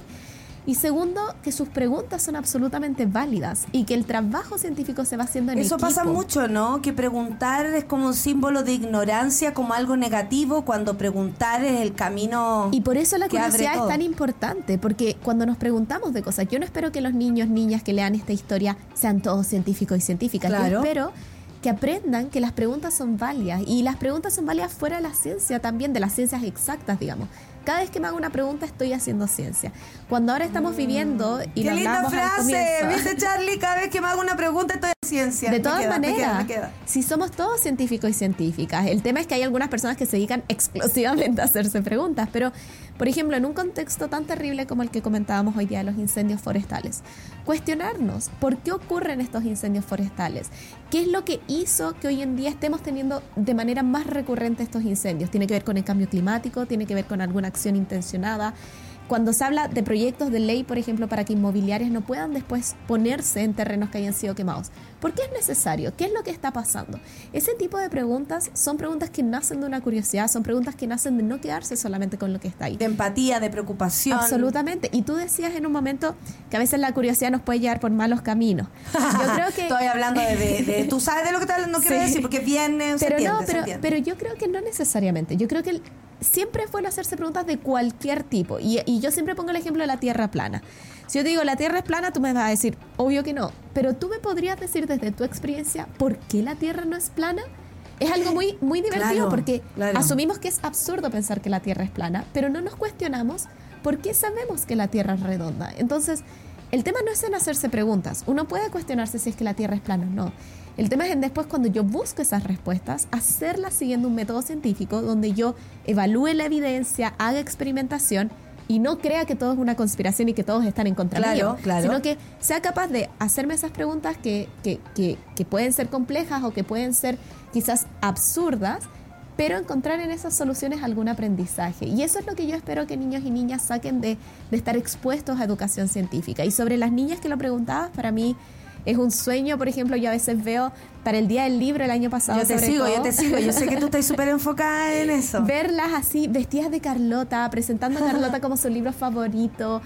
S8: Y segundo, que sus preguntas son absolutamente válidas y que el trabajo científico se va haciendo en
S2: Eso pasa
S8: equipo.
S2: mucho, ¿no? Que preguntar es como un símbolo de ignorancia, como algo negativo, cuando preguntar es el camino.
S8: Y por eso la curiosidad es tan importante, porque cuando nos preguntamos de cosas, yo no espero que los niños, niñas que lean esta historia sean todos científicos y científicas.
S2: Claro.
S8: Yo espero que aprendan que las preguntas son válidas y las preguntas son válidas fuera de la ciencia también, de las ciencias exactas, digamos. Cada vez que me hago una pregunta estoy haciendo ciencia. Cuando ahora estamos viviendo y.
S2: ¡Qué
S8: lo
S2: linda
S8: al
S2: frase!
S8: comienzo,
S2: ¿Viste, Charlie? Cada vez que me hago una pregunta estoy ciencia.
S8: De todas
S2: queda, me
S8: maneras,
S2: queda, me queda.
S8: si somos todos científicos y científicas, el tema es que hay algunas personas que se dedican exclusivamente a hacerse preguntas, pero por ejemplo, en un contexto tan terrible como el que comentábamos hoy día de los incendios forestales, cuestionarnos por qué ocurren estos incendios forestales, qué es lo que hizo que hoy en día estemos teniendo de manera más recurrente estos incendios, tiene que ver con el cambio climático, tiene que ver con alguna acción intencionada, cuando se habla de proyectos de ley, por ejemplo, para que inmobiliarias no puedan después ponerse en terrenos que hayan sido quemados. ¿Por qué es necesario? ¿Qué es lo que está pasando? Ese tipo de preguntas son preguntas que nacen de una curiosidad, son preguntas que nacen de no quedarse solamente con lo que está ahí.
S2: De empatía, de preocupación.
S8: Absolutamente. Y tú decías en un momento que a veces la curiosidad nos puede llevar por malos caminos. Yo creo que...
S2: Estoy hablando de, de- de- Tú sabes de lo que te, no quiero
S8: Sí.
S2: decir, porque viene. se
S8: pero
S2: entiende,
S8: no,
S2: se
S8: pero,
S2: entiende.
S8: pero yo creo que no necesariamente. Yo creo que el- siempre es bueno hacerse preguntas de cualquier tipo. Y, y yo siempre pongo el ejemplo de la Tierra plana. Si yo te digo la Tierra es plana, tú me vas a decir, obvio que no. Pero tú me podrías decir desde tu experiencia, ¿por qué la Tierra no es plana? Es algo muy, muy divertido
S2: Claro,
S8: porque
S2: claro.
S8: asumimos que es absurdo pensar que la Tierra es plana, pero no nos cuestionamos por qué sabemos que la Tierra es redonda. Entonces, el tema no es en hacerse preguntas. Uno puede cuestionarse si es que la Tierra es plana o no. El tema es en después cuando yo busco esas respuestas, hacerlas siguiendo un método científico donde yo evalúe la evidencia, haga experimentación y no crea que todo es una conspiración y que todos están en contra
S2: Claro,
S8: mío,
S2: claro.
S8: sino que sea capaz de hacerme esas preguntas que, que, que, que pueden ser complejas o que pueden ser quizás absurdas, pero encontrar en esas soluciones algún aprendizaje. Y eso es lo que yo espero que niños y niñas saquen de, de estar expuestos a educación científica. Y sobre las niñas que lo preguntabas, para mí es un sueño, por ejemplo, yo a veces veo para el Día del Libro el año pasado.
S2: Yo te
S8: sobre
S2: sigo,
S8: todo,
S2: yo te sigo. Yo sé que tú estás súper enfocada en eso.
S8: Verlas así, vestidas de Carlota, presentando a Carlota como su libro favorito,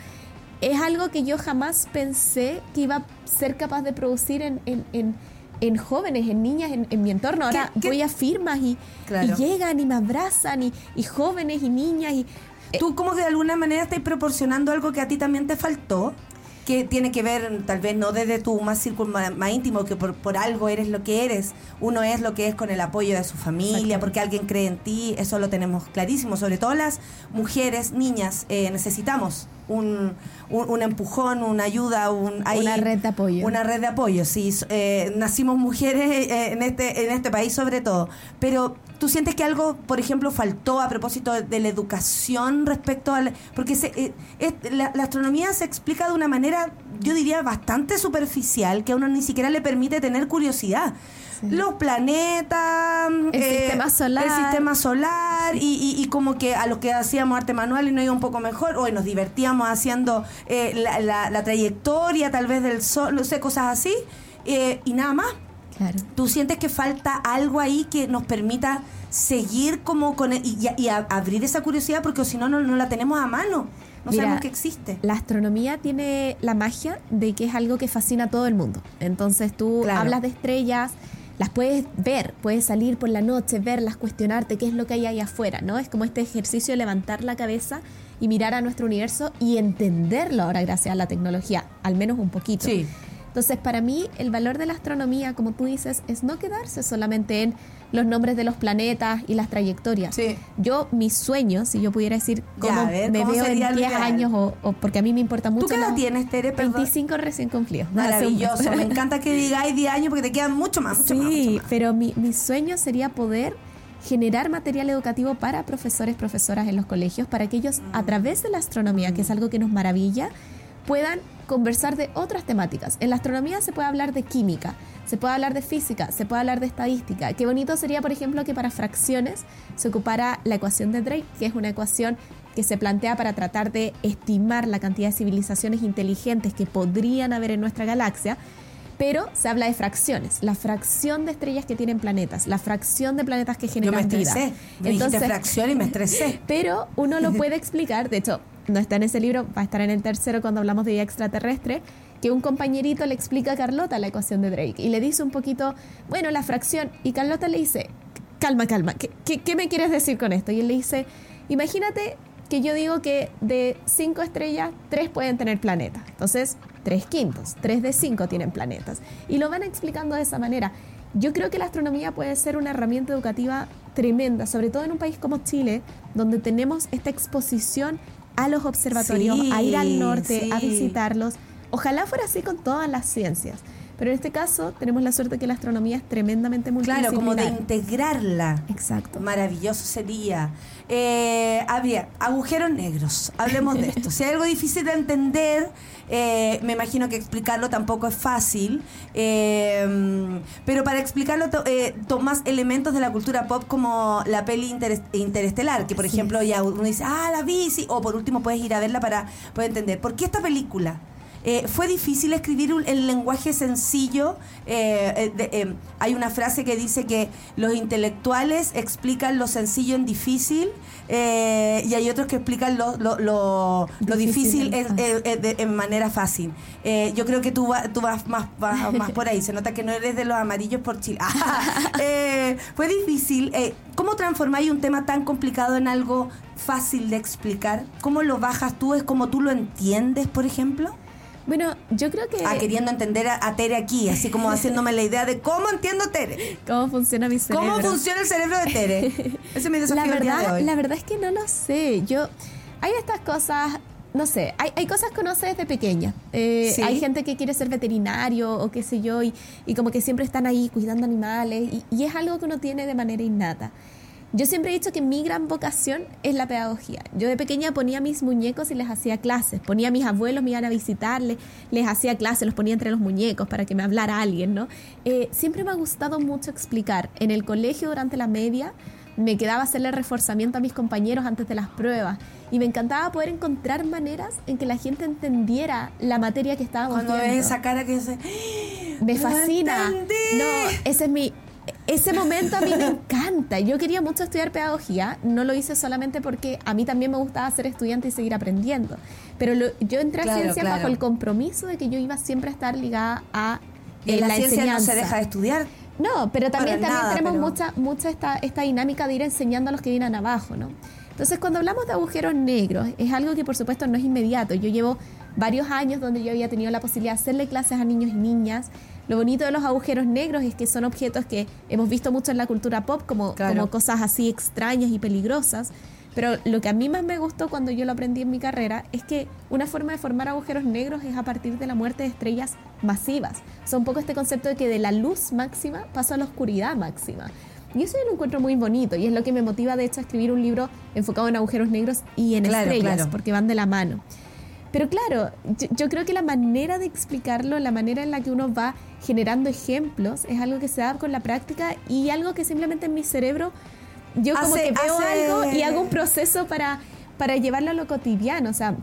S8: es algo que yo jamás pensé que iba a ser capaz de producir en, en, en- en jóvenes, en niñas, en, en mi entorno. Ahora
S2: ¿Qué- qué-
S8: voy a firmas y,
S2: Claro.
S8: y llegan y me abrazan, y, y jóvenes y niñas. Y,
S2: Tú como que de alguna manera estás proporcionando algo que a ti también te faltó, que tiene que ver tal vez no desde tu más círculo más, más íntimo, que por, por algo eres lo que eres, uno es lo que es con el apoyo de su familia, porque alguien cree en ti, eso lo tenemos clarísimo, sobre todo las mujeres, niñas, eh, necesitamos un, un, un empujón, una ayuda, un,
S8: Una red de apoyo.
S2: Una red de apoyo, sí, eh, nacimos mujeres eh, en, este, en este país sobre todo, pero ¿Tú sientes que algo, por ejemplo, faltó a propósito de, de la educación respecto al... Porque se, eh, es- la, la astronomía se explica de una manera, yo diría, bastante superficial, que a uno ni siquiera le permite tener curiosidad. Los planetas,
S8: El sistema solar.
S2: el sistema solar y, y- y como que a lo que hacíamos arte manual y no iba un poco mejor, hoy nos divertíamos haciendo eh, la, la- la trayectoria tal vez del sol, no sé, cosas así, eh, y nada más.
S8: Claro.
S2: ¿Tú sientes que falta algo ahí que nos permita seguir como con e- y, y a- abrir esa curiosidad porque si no, no no la tenemos a mano? No
S8: Mira,
S2: sabemos que existe.
S8: La astronomía tiene la magia de que es algo que fascina a todo el mundo. Entonces tú
S2: Claro.
S8: hablas de estrellas, las puedes ver, puedes salir por la noche, verlas, cuestionarte qué es lo que hay ahí afuera, ¿no? Es como este ejercicio de levantar la cabeza y mirar a nuestro universo y entenderlo ahora gracias a la tecnología, al menos un poquito.
S2: Sí.
S8: Entonces, para mí, el valor de la astronomía, como tú dices, es no quedarse solamente en los nombres de los planetas y las trayectorias.
S2: Sí.
S8: Yo, mis sueños, si yo pudiera decir cómo
S2: ver,
S8: me
S2: ¿cómo
S8: veo en
S2: lo
S8: 10
S2: ideal?
S8: años, o, o porque a mí me importa mucho.
S2: ¿Tú qué edad tienes, Tere? Perdón.
S8: 25 recién cumplidos.
S2: Maravilloso. Me encanta que digáis 10 años porque te quedan mucho más, mucho más,
S8: Sí,
S2: más.
S8: pero mi, mi sueño sería poder generar material educativo para profesores, profesoras en los colegios, para que ellos, a través de la astronomía, que es algo que nos maravilla, puedan conversar de otras temáticas. En la astronomía se puede hablar de química, se puede hablar de física, se puede hablar de estadística. Qué bonito sería, por ejemplo, que para fracciones se ocupara la ecuación de Drake, que es una ecuación que se plantea para tratar de estimar la cantidad de civilizaciones inteligentes que podrían haber en nuestra galaxia, pero se habla de fracciones, la fracción de estrellas que tienen planetas, la fracción de planetas que
S2: Yo
S8: generan vida.
S2: estresé. Me dijiste fracción y me estresé.
S8: Pero uno lo puede explicar, de hecho, no está en ese libro, va a estar en el tercero cuando hablamos de vida extraterrestre, que un compañerito le explica a Carlota la ecuación de Drake y le dice un poquito, bueno, la fracción, y Carlota le dice, calma, calma, ¿qué, qué, qué me quieres decir con esto? Y él le dice, imagínate que yo digo que de cinco estrellas, tres pueden tener planetas. Entonces, tres quintos, tres de cinco tienen planetas. Y lo van explicando de esa manera. Yo creo que la astronomía puede ser una herramienta educativa tremenda, sobre todo en un país como Chile, donde tenemos esta exposición a los observatorios,
S2: Sí,
S8: a ir al norte, a visitarlos. Ojalá fuera así con todas las ciencias. Pero en este caso tenemos la suerte que la astronomía es tremendamente
S2: Claro, como de
S8: multidisciplinar.
S2: integrarla.
S8: Exacto.
S2: Maravilloso sería. Eh, habría agujeros negros. Hablemos de esto. Si hay algo difícil de entender, eh, me imagino que explicarlo tampoco es fácil. eh, pero para explicarlo, to- eh, tomas elementos de la cultura pop como la peli interes- interestelar, que por ejemplo ya uno dice, ah, la vi, sí. O por último puedes ir a verla para poder entender. ¿Por qué esta película? Eh, fue difícil escribir un- el lenguaje sencillo. eh, eh, de- eh, hay una frase que dice que los intelectuales explican lo sencillo en difícil y hay otros que explican lo, lo, lo- lo
S8: Difícil en
S2: de- en manera fácil. Yo creo que tú, va- tú vas, más, vas más por ahí. Se nota que no eres de los amarillos por Chile. Fue difícil. Eh, ¿Cómo transformáis un tema tan complicado en algo fácil de explicar? ¿Cómo lo bajas tú? ¿Es como tú lo entiendes, por ejemplo?
S8: Bueno, yo creo que...
S2: Ah, queriendo entender a, a Tere aquí, así como haciéndome la idea de cómo entiendo Tere.
S8: ¿Cómo funciona mi cerebro?
S2: ¿Cómo funciona el cerebro de Tere? Ese es mi desafío
S8: la
S2: del día de
S8: verdad,
S2: hoy.
S8: la verdad es que no lo sé. Yo, hay estas cosas, no sé, hay, hay cosas que uno hace desde pequeña. Eh,
S2: Sí.
S8: Hay gente que quiere ser veterinario o qué sé yo, y, y como que siempre están ahí cuidando animales, y, y es algo que uno tiene de manera innata. Yo siempre he dicho que mi gran vocación es la pedagogía. Yo de pequeña ponía mis muñecos y les hacía clases. Ponía a mis abuelos, me iban a visitarles, les hacía clases, los ponía entre los muñecos para que me hablara alguien, ¿no? Eh, siempre me ha gustado mucho explicar. En el colegio durante la media me quedaba hacerle reforzamiento a mis compañeros antes de las pruebas y me encantaba poder encontrar maneras en que la gente entendiera la materia que estábamos
S2: Cuando
S8: viendo.
S2: ves esa cara que dice,
S8: Me
S2: "Lo
S8: fascina.
S2: entendí".
S8: No, ese es mi. Ese momento a mí me encanta. Yo quería mucho estudiar pedagogía. No lo hice solamente porque a mí también me gustaba ser estudiante y seguir aprendiendo. Pero lo- yo entré a
S2: Claro,
S8: ciencias
S2: claro.
S8: bajo el compromiso de que yo iba siempre a estar ligada a eh,
S2: en la,
S8: la
S2: ciencia
S8: enseñanza.
S2: no se deja de estudiar.
S8: No, pero también, también
S2: nada,
S8: tenemos
S2: pero-
S8: mucha, mucha esta, esta dinámica de ir enseñando a los que vienen abajo, ¿no? Entonces, cuando hablamos de agujeros negros, es algo que por supuesto no es inmediato. Yo llevo varios años donde yo había tenido la posibilidad de hacerle clases a niños y niñas. Lo bonito de los agujeros negros es que son objetos que hemos visto mucho en la cultura pop como,
S2: Claro.
S8: como cosas así extrañas y peligrosas. Pero lo que a mí más me gustó cuando yo lo aprendí en mi carrera es que una forma de formar agujeros negros es a partir de la muerte de estrellas masivas. O sea, un poco este concepto de que de la luz máxima paso a la oscuridad máxima. Y eso yo lo encuentro muy bonito y es lo que me motiva de hecho a escribir un libro enfocado en agujeros negros y en
S2: Claro,
S8: estrellas,
S2: claro.
S8: porque van de la mano. Pero claro, yo, yo creo que la manera de explicarlo, la manera en la que uno va generando ejemplos, es algo que se da con la práctica y algo que simplemente en mi cerebro, yo como
S2: Hace-
S8: que veo
S2: hace-
S8: algo y hago un proceso para, para llevarlo a lo cotidiano, o sea,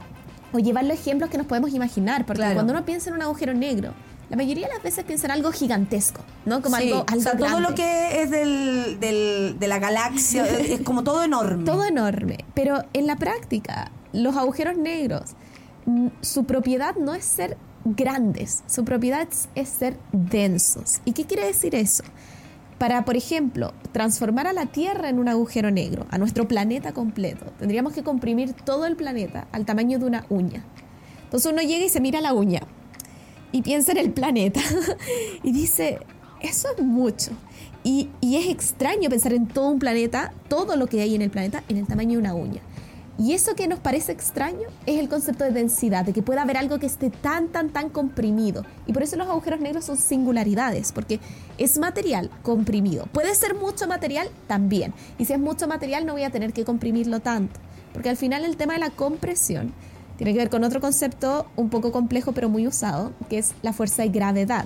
S8: o llevarlo a ejemplos que nos podemos imaginar, porque
S2: Claro.
S8: cuando uno piensa en un agujero negro, la mayoría de las veces piensa en algo gigantesco, ¿no? Como
S2: Sí,
S8: algo, algo
S2: o sea, todo
S8: grande.
S2: lo que es del, del- de la galaxia es como todo enorme.
S8: Todo enorme. Pero en la práctica, los agujeros negros, su propiedad no es ser grandes, su propiedad es, ser densos. ¿Y qué quiere decir eso? Para, por ejemplo, transformar a la Tierra en un agujero negro, a nuestro planeta completo, tendríamos que comprimir todo el planeta al tamaño de una uña. Entonces uno llega y se mira la uña. y piensa en el planeta y dice, eso es mucho. Y, y es extraño pensar en todo un planeta, todo lo que hay en el planeta, en el tamaño de una uña. Y eso que nos parece extraño es el concepto de densidad, de que pueda haber algo que esté tan, tan, tan comprimido. Y por eso los agujeros negros son singularidades, porque es material comprimido. Puede ser mucho material también. Y si es mucho material no voy a tener que comprimirlo tanto. Porque al final el tema de la compresión tiene que ver con otro concepto un poco complejo pero muy usado, que es la fuerza y gravedad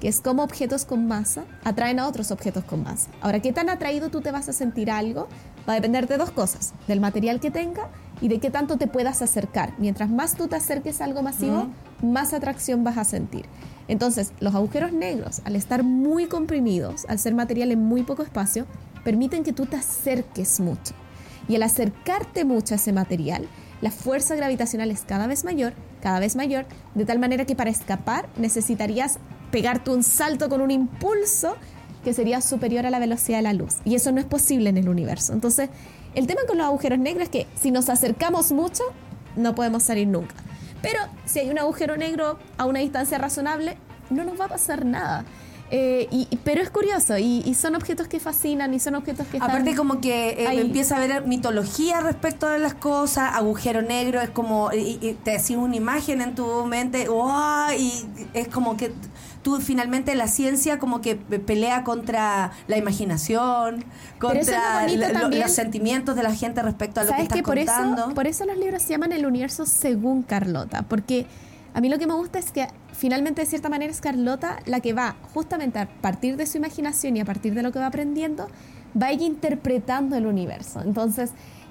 S8: que es cómo objetos con masa atraen a otros objetos con masa. Ahora, ¿qué tan atraído tú te vas a sentir a algo? Va a depender de dos cosas, del material que tenga y de qué tanto te puedas acercar. Mientras más tú te acerques a algo masivo, más atracción vas a sentir. Entonces, los agujeros negros, al estar muy comprimidos, al ser material en muy poco espacio, permiten que tú te acerques mucho. Y al acercarte mucho a ese material, la fuerza gravitacional es cada vez mayor, cada vez mayor, de tal manera que para escapar necesitarías pegarte un salto con un impulso que sería superior a la velocidad de la luz. Y eso no es posible en el universo. Entonces, el tema con los agujeros negros es que si nos acercamos mucho, no podemos salir nunca. Pero si hay un agujero negro a una distancia razonable, no nos va a pasar nada. Eh, y, pero es curioso, y, son objetos que fascinan, y son objetos que están
S2: Aparte como que eh, empieza a haber mitología respecto a las cosas, agujero negro es como, y, te decís una imagen en tu mente, ¡wow! y es como que tú finalmente la ciencia como que pelea contra la imaginación,
S8: es lo
S2: contra lo- los sentimientos de la gente respecto a lo que
S8: ¿Sabes
S2: estás
S8: que por
S2: contando.
S8: eso, por eso los libros se llaman el universo según Carlota? Porque a mí lo que me gusta es que finalmente de cierta manera es Carlota la que va justamente a partir de su imaginación y a partir de lo que va aprendiendo, va ella interpretando el universo. Entonces,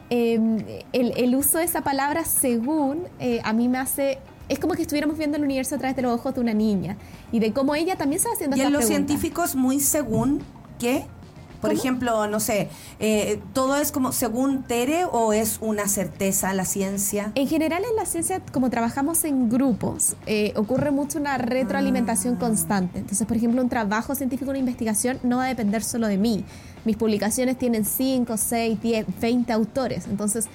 S8: eh, el, el uso de esa palabra según eh, a mí me hace... Es como que estuviéramos viendo el universo a través de los ojos de una niña y de cómo ella también se va haciendo
S2: Y en los
S8: preguntas.
S2: científicos muy según qué. Por
S8: ¿Cómo?
S2: ejemplo, no sé, eh, ¿todo es como según Tere o es una certeza la ciencia?
S8: En general en la ciencia, como trabajamos en grupos, eh, ocurre mucho una retroalimentación
S2: Ah.
S8: constante. Entonces, por ejemplo, un trabajo científico, una investigación, no va a depender solo de mí. Mis publicaciones tienen 5, 6, 10, 20 autores. Entonces,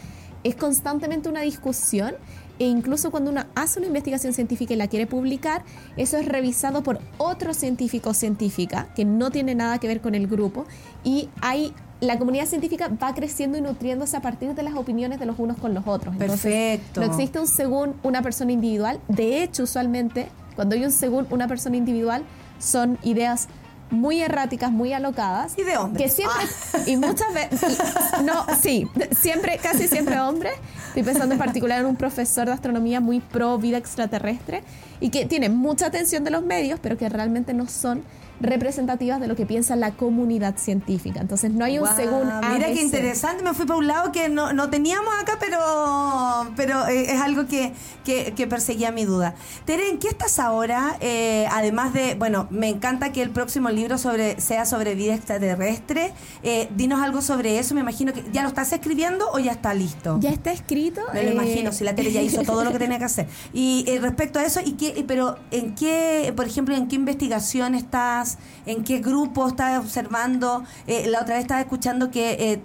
S8: es constantemente una discusión e incluso cuando uno hace una investigación científica y la quiere publicar, eso es revisado por otro científico o científica que no tiene nada que ver con el grupo y hay la comunidad científica va creciendo y nutriéndose a partir de las opiniones de los unos con los otros. Entonces,
S2: Perfecto.
S8: no existe un según una persona individual. De hecho, usualmente, cuando hay un según una persona individual, son ideas muy erráticas, muy alocadas.
S2: Y de hombres.
S8: Que siempre, y muchas veces, no, sí, siempre, casi siempre hombres. Estoy pensando en particular en un profesor de astronomía muy pro vida extraterrestre y que tiene mucha atención de los medios, pero que realmente no son representativas de lo que piensa la comunidad científica. Entonces no hay un
S2: Guau,
S8: según
S2: Mira
S8: ABC.
S2: qué interesante, me fui para un lado que no, no teníamos acá, pero, pero eh, es algo que, que, que perseguía mi duda. Tere, ¿en qué estás ahora? Eh, además de, bueno, me encanta que el próximo libro sobre sea sobre vida extraterrestre. Eh, dinos algo sobre eso, me imagino que ya lo estás escribiendo o ya está listo.
S8: Ya está escrito.
S2: Me lo imagino, si la tele ya hizo todo lo que tenía que hacer. Y respecto a eso, ¿y qué, pero ¿en qué, por ejemplo, en qué investigación estás? ¿En qué grupo estás observando? Eh, la otra vez estaba escuchando que eh,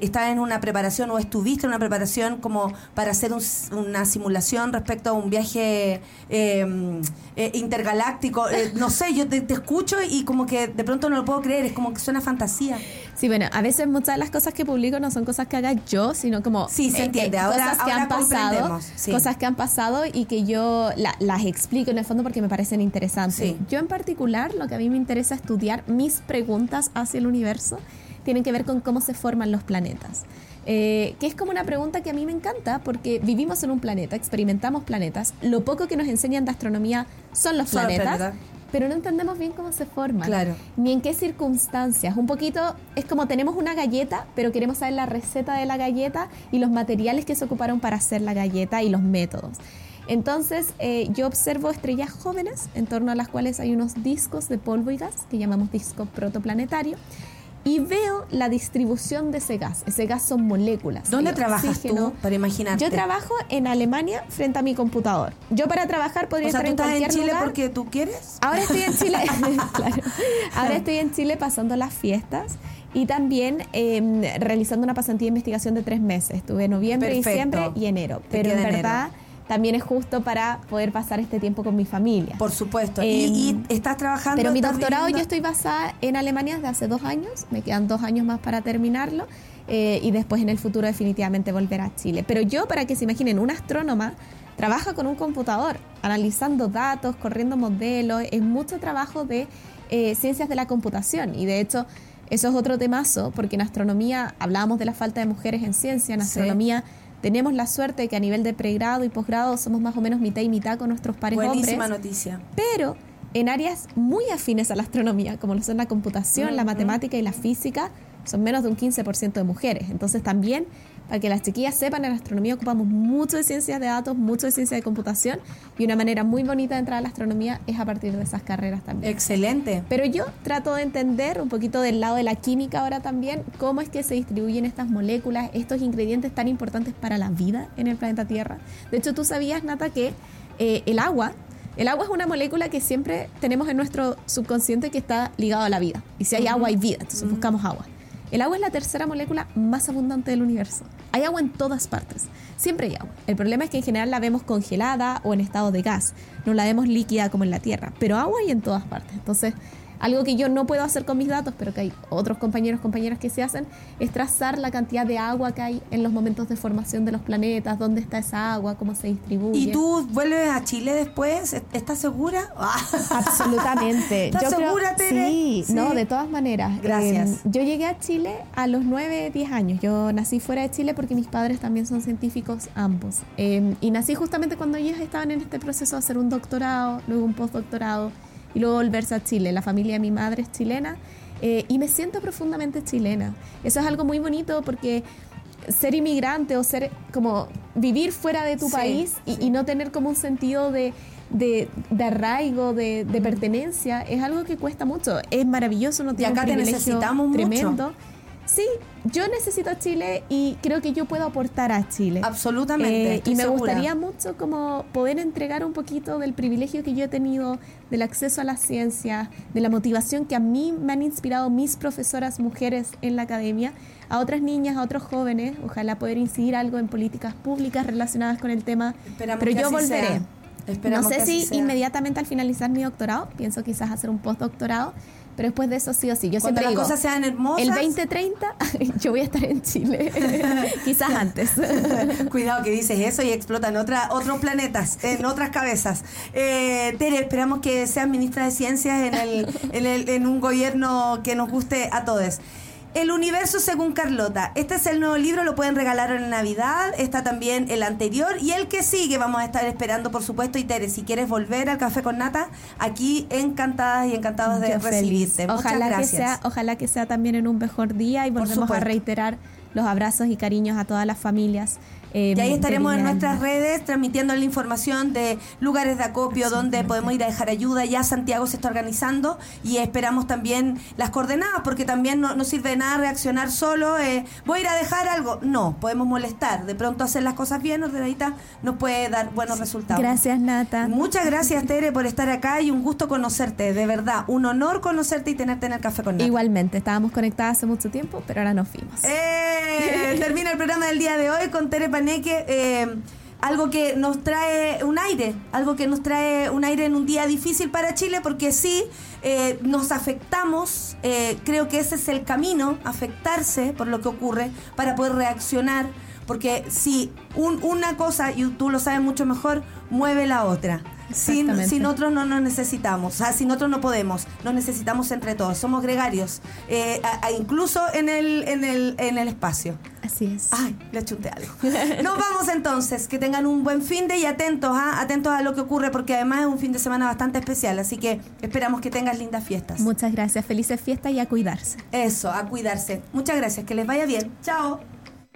S2: estabas en una preparación o estuviste en una preparación como para hacer un una simulación respecto a un viaje eh, eh, intergaláctico. Eh, no sé, yo te, te escucho y como que de pronto no lo puedo creer, es como que suena fantasía.
S8: Sí, bueno, a veces muchas de las cosas que publico no son cosas que haga yo, sino como
S2: Sí, se entiende. Ahora-
S8: cosas que
S2: ahora
S8: han pasado,
S2: sí.
S8: cosas que han pasado y que yo la- las explico en el fondo porque me parecen interesantes.
S2: Sí.
S8: Yo en particular, lo que a mí me interesa estudiar, mis preguntas hacia el universo, tienen que ver con cómo se forman los planetas. Eh, que es como una pregunta que a mí me encanta porque vivimos en un planeta, experimentamos planetas, lo poco que nos enseñan de astronomía son los
S2: Son los
S8: planetas,
S2: planetas.
S8: pero no entendemos bien cómo se forman
S2: Claro.
S8: ni en qué circunstancias. Un poquito es como tenemos una galleta, pero queremos saber la receta de la galleta y los materiales que se ocuparon para hacer la galleta y los métodos. Entonces, eh, yo observo estrellas jóvenes en torno a las cuales hay unos discos de polvo y gas que llamamos disco protoplanetario. Y veo la distribución de ese gas. Ese gas son moléculas.
S2: ¿Dónde trabajas
S8: oxígeno.
S2: tú para imaginarte?
S8: Yo trabajo en Alemania frente a mi computador. Yo para trabajar podría
S2: O sea,
S8: estar
S2: ¿tú
S8: en
S2: estás en
S8: cualquier
S2: Chile
S8: lugar.
S2: porque tú quieres?
S8: Ahora estoy en Chile, claro. Ahora estoy en Chile pasando las fiestas y también eh, realizando una pasantía de investigación de tres meses. Estuve noviembre,
S2: Perfecto.
S8: diciembre y enero. Pero en verdad también es justo para poder pasar este tiempo con mi familia.
S2: Por supuesto.
S8: Eh,
S2: y, y estás trabajando.
S8: Pero mi doctorado
S2: viviendo-
S8: yo estoy basada en Alemania desde hace dos años, me quedan dos años más para terminarlo eh, y después en el futuro definitivamente volver a Chile. Pero yo, para que se imaginen, una astrónoma trabaja con un computador, analizando datos, corriendo modelos, es mucho trabajo de eh, ciencias de la computación y de hecho eso es otro temazo, porque en astronomía hablábamos de la falta de mujeres en ciencia, en
S2: Sí.
S8: Tenemos la suerte de que a nivel de pregrado y posgrado somos más o menos mitad y mitad con nuestros pares
S2: Buenísima
S8: hombres
S2: noticia.
S8: pero en áreas muy afines a la astronomía, como lo son la computación, la matemática y la física, son menos de un 15% de mujeres. Entonces también, para que las chiquillas sepan, en astronomía ocupamos mucho de ciencias de datos, mucho de ciencia de computación, y una manera muy bonita de entrar a la astronomía es a partir de esas carreras también.
S2: Excelente.
S8: Pero yo trato de entender un poquito del lado de la química ahora también, cómo es que se distribuyen estas moléculas, estos ingredientes tan importantes para la vida en el planeta Tierra. De hecho, tú sabías, Nata, que eh, el agua, el agua es una molécula que siempre tenemos en nuestro subconsciente que está ligado a la vida. Y si hay agua, hay vida, entonces buscamos agua. El agua es la tercera molécula más abundante del universo. Hay agua en todas partes. Siempre hay agua. El problema es que en general la vemos congelada o en estado de gas. No la vemos líquida como en la Tierra. Pero agua hay en todas partes. Entonces, algo que yo no puedo hacer con mis datos, pero que hay otros compañeros, compañeras que se hacen, es trazar la cantidad de agua que hay en los momentos de formación de los planetas, dónde está esa agua, cómo se distribuye.
S2: ¿Y tú vuelves a Chile después? ¿Estás segura?
S8: Absolutamente.
S2: ¿Estás
S8: Yo creo-
S2: segura, Tere?
S8: Sí,
S2: Sí.
S8: no, de todas maneras.
S2: Gracias.
S8: Eh, yo llegué a Chile a los 9, 10 años. Yo nací fuera de Chile porque mis padres también son científicos ambos. Eh, y nací justamente cuando ellos estaban en este proceso de hacer un doctorado, luego un postdoctorado y luego volverse a Chile. La familia de mi madre es chilena eh, y me siento profundamente chilena. Eso es algo muy bonito porque ser inmigrante o ser como vivir fuera de tu
S2: Sí,
S8: país y, y no tener como un sentido de, de, de arraigo, de, de pertenencia, es algo que cuesta mucho. Es maravilloso, no
S2: Y
S8: tiene
S2: acá
S8: un
S2: te necesitamos mucho.
S8: Sí, yo necesito Chile y creo que yo puedo aportar a Chile.
S2: Absolutamente.
S8: Eh, y me
S2: segura.
S8: gustaría mucho como poder entregar un poquito del privilegio que yo he tenido, del acceso a la ciencia, de la motivación que a mí me han inspirado mis profesoras mujeres en la academia, a otras niñas, a otros jóvenes, ojalá poder incidir algo en políticas públicas relacionadas con el tema.
S2: Esperamos
S8: pero
S2: que
S8: yo
S2: así
S8: volveré.
S2: sea. Esperamos
S8: no sé
S2: que así
S8: si
S2: sea.
S8: inmediatamente al finalizar mi doctorado, pienso quizás hacer un postdoctorado, pero después de eso sí o sí. Yo
S2: Cuando
S8: siempre
S2: las
S8: digo,
S2: cosas sean hermosas.
S8: el 2030 yo voy a estar en Chile, quizás antes.
S2: Cuidado que dices eso y explotan otra, otros planetas, en otras cabezas. Eh, Tere, esperamos que seas ministra de Ciencias en, el, en, el- en un gobierno que nos guste a todos. El universo según Carlota. Este es el nuevo libro, lo pueden regalar en Navidad. Está también el anterior y el que sigue. Vamos a estar esperando, por supuesto. Y Tere, si quieres volver al café con nata, aquí encantadas y encantados de
S8: Yo feliz.
S2: recibirte. Muchas
S8: Ojalá que
S2: gracias.
S8: sea, ojalá que sea también en un mejor día y volvemos a reiterar los abrazos y cariños a todas las familias. Eh,
S2: Y ahí estaremos en nuestras redes transmitiendo la información de lugares de acopio donde podemos ir a dejar ayuda. Ya Santiago se está organizando y esperamos también las coordenadas porque también no, no sirve de nada reaccionar solo. eh, Voy a ir a dejar algo. No, podemos molestar. De pronto hacer las cosas bien, ordenadita, nos puede dar buenos resultados.
S8: Gracias, Nata.
S2: Muchas gracias, Tere, por estar acá y un gusto conocerte. De verdad, un honor conocerte y tenerte en el café con Nata.
S8: Igualmente, estábamos conectadas hace mucho tiempo, pero ahora nos fuimos.
S2: Eh, termina el programa del día de hoy con Tere Eh, algo que nos trae un aire, algo que nos trae un aire en un día difícil para Chile, porque sí, eh, nos afectamos, eh, creo que ese es el camino, afectarse por lo que ocurre, para poder reaccionar, porque si un- una cosa, y tú lo sabes mucho mejor, mueve la otra. Sin, sin otros no nos necesitamos, o sea, sin otros no podemos, nos necesitamos entre todos, somos gregarios, eh, a- a incluso en el, en, el, en el espacio.
S8: Así es.
S2: Ay, le chunté algo. Nos vamos entonces, que tengan un buen fin de y atentos, ¿ah? atentos a lo que ocurre, porque además es un fin de semana bastante especial, así que esperamos que tengan lindas fiestas.
S8: Muchas gracias. Felices fiestas y a cuidarse.
S2: Eso, a cuidarse. Muchas gracias, que les vaya bien. Chao.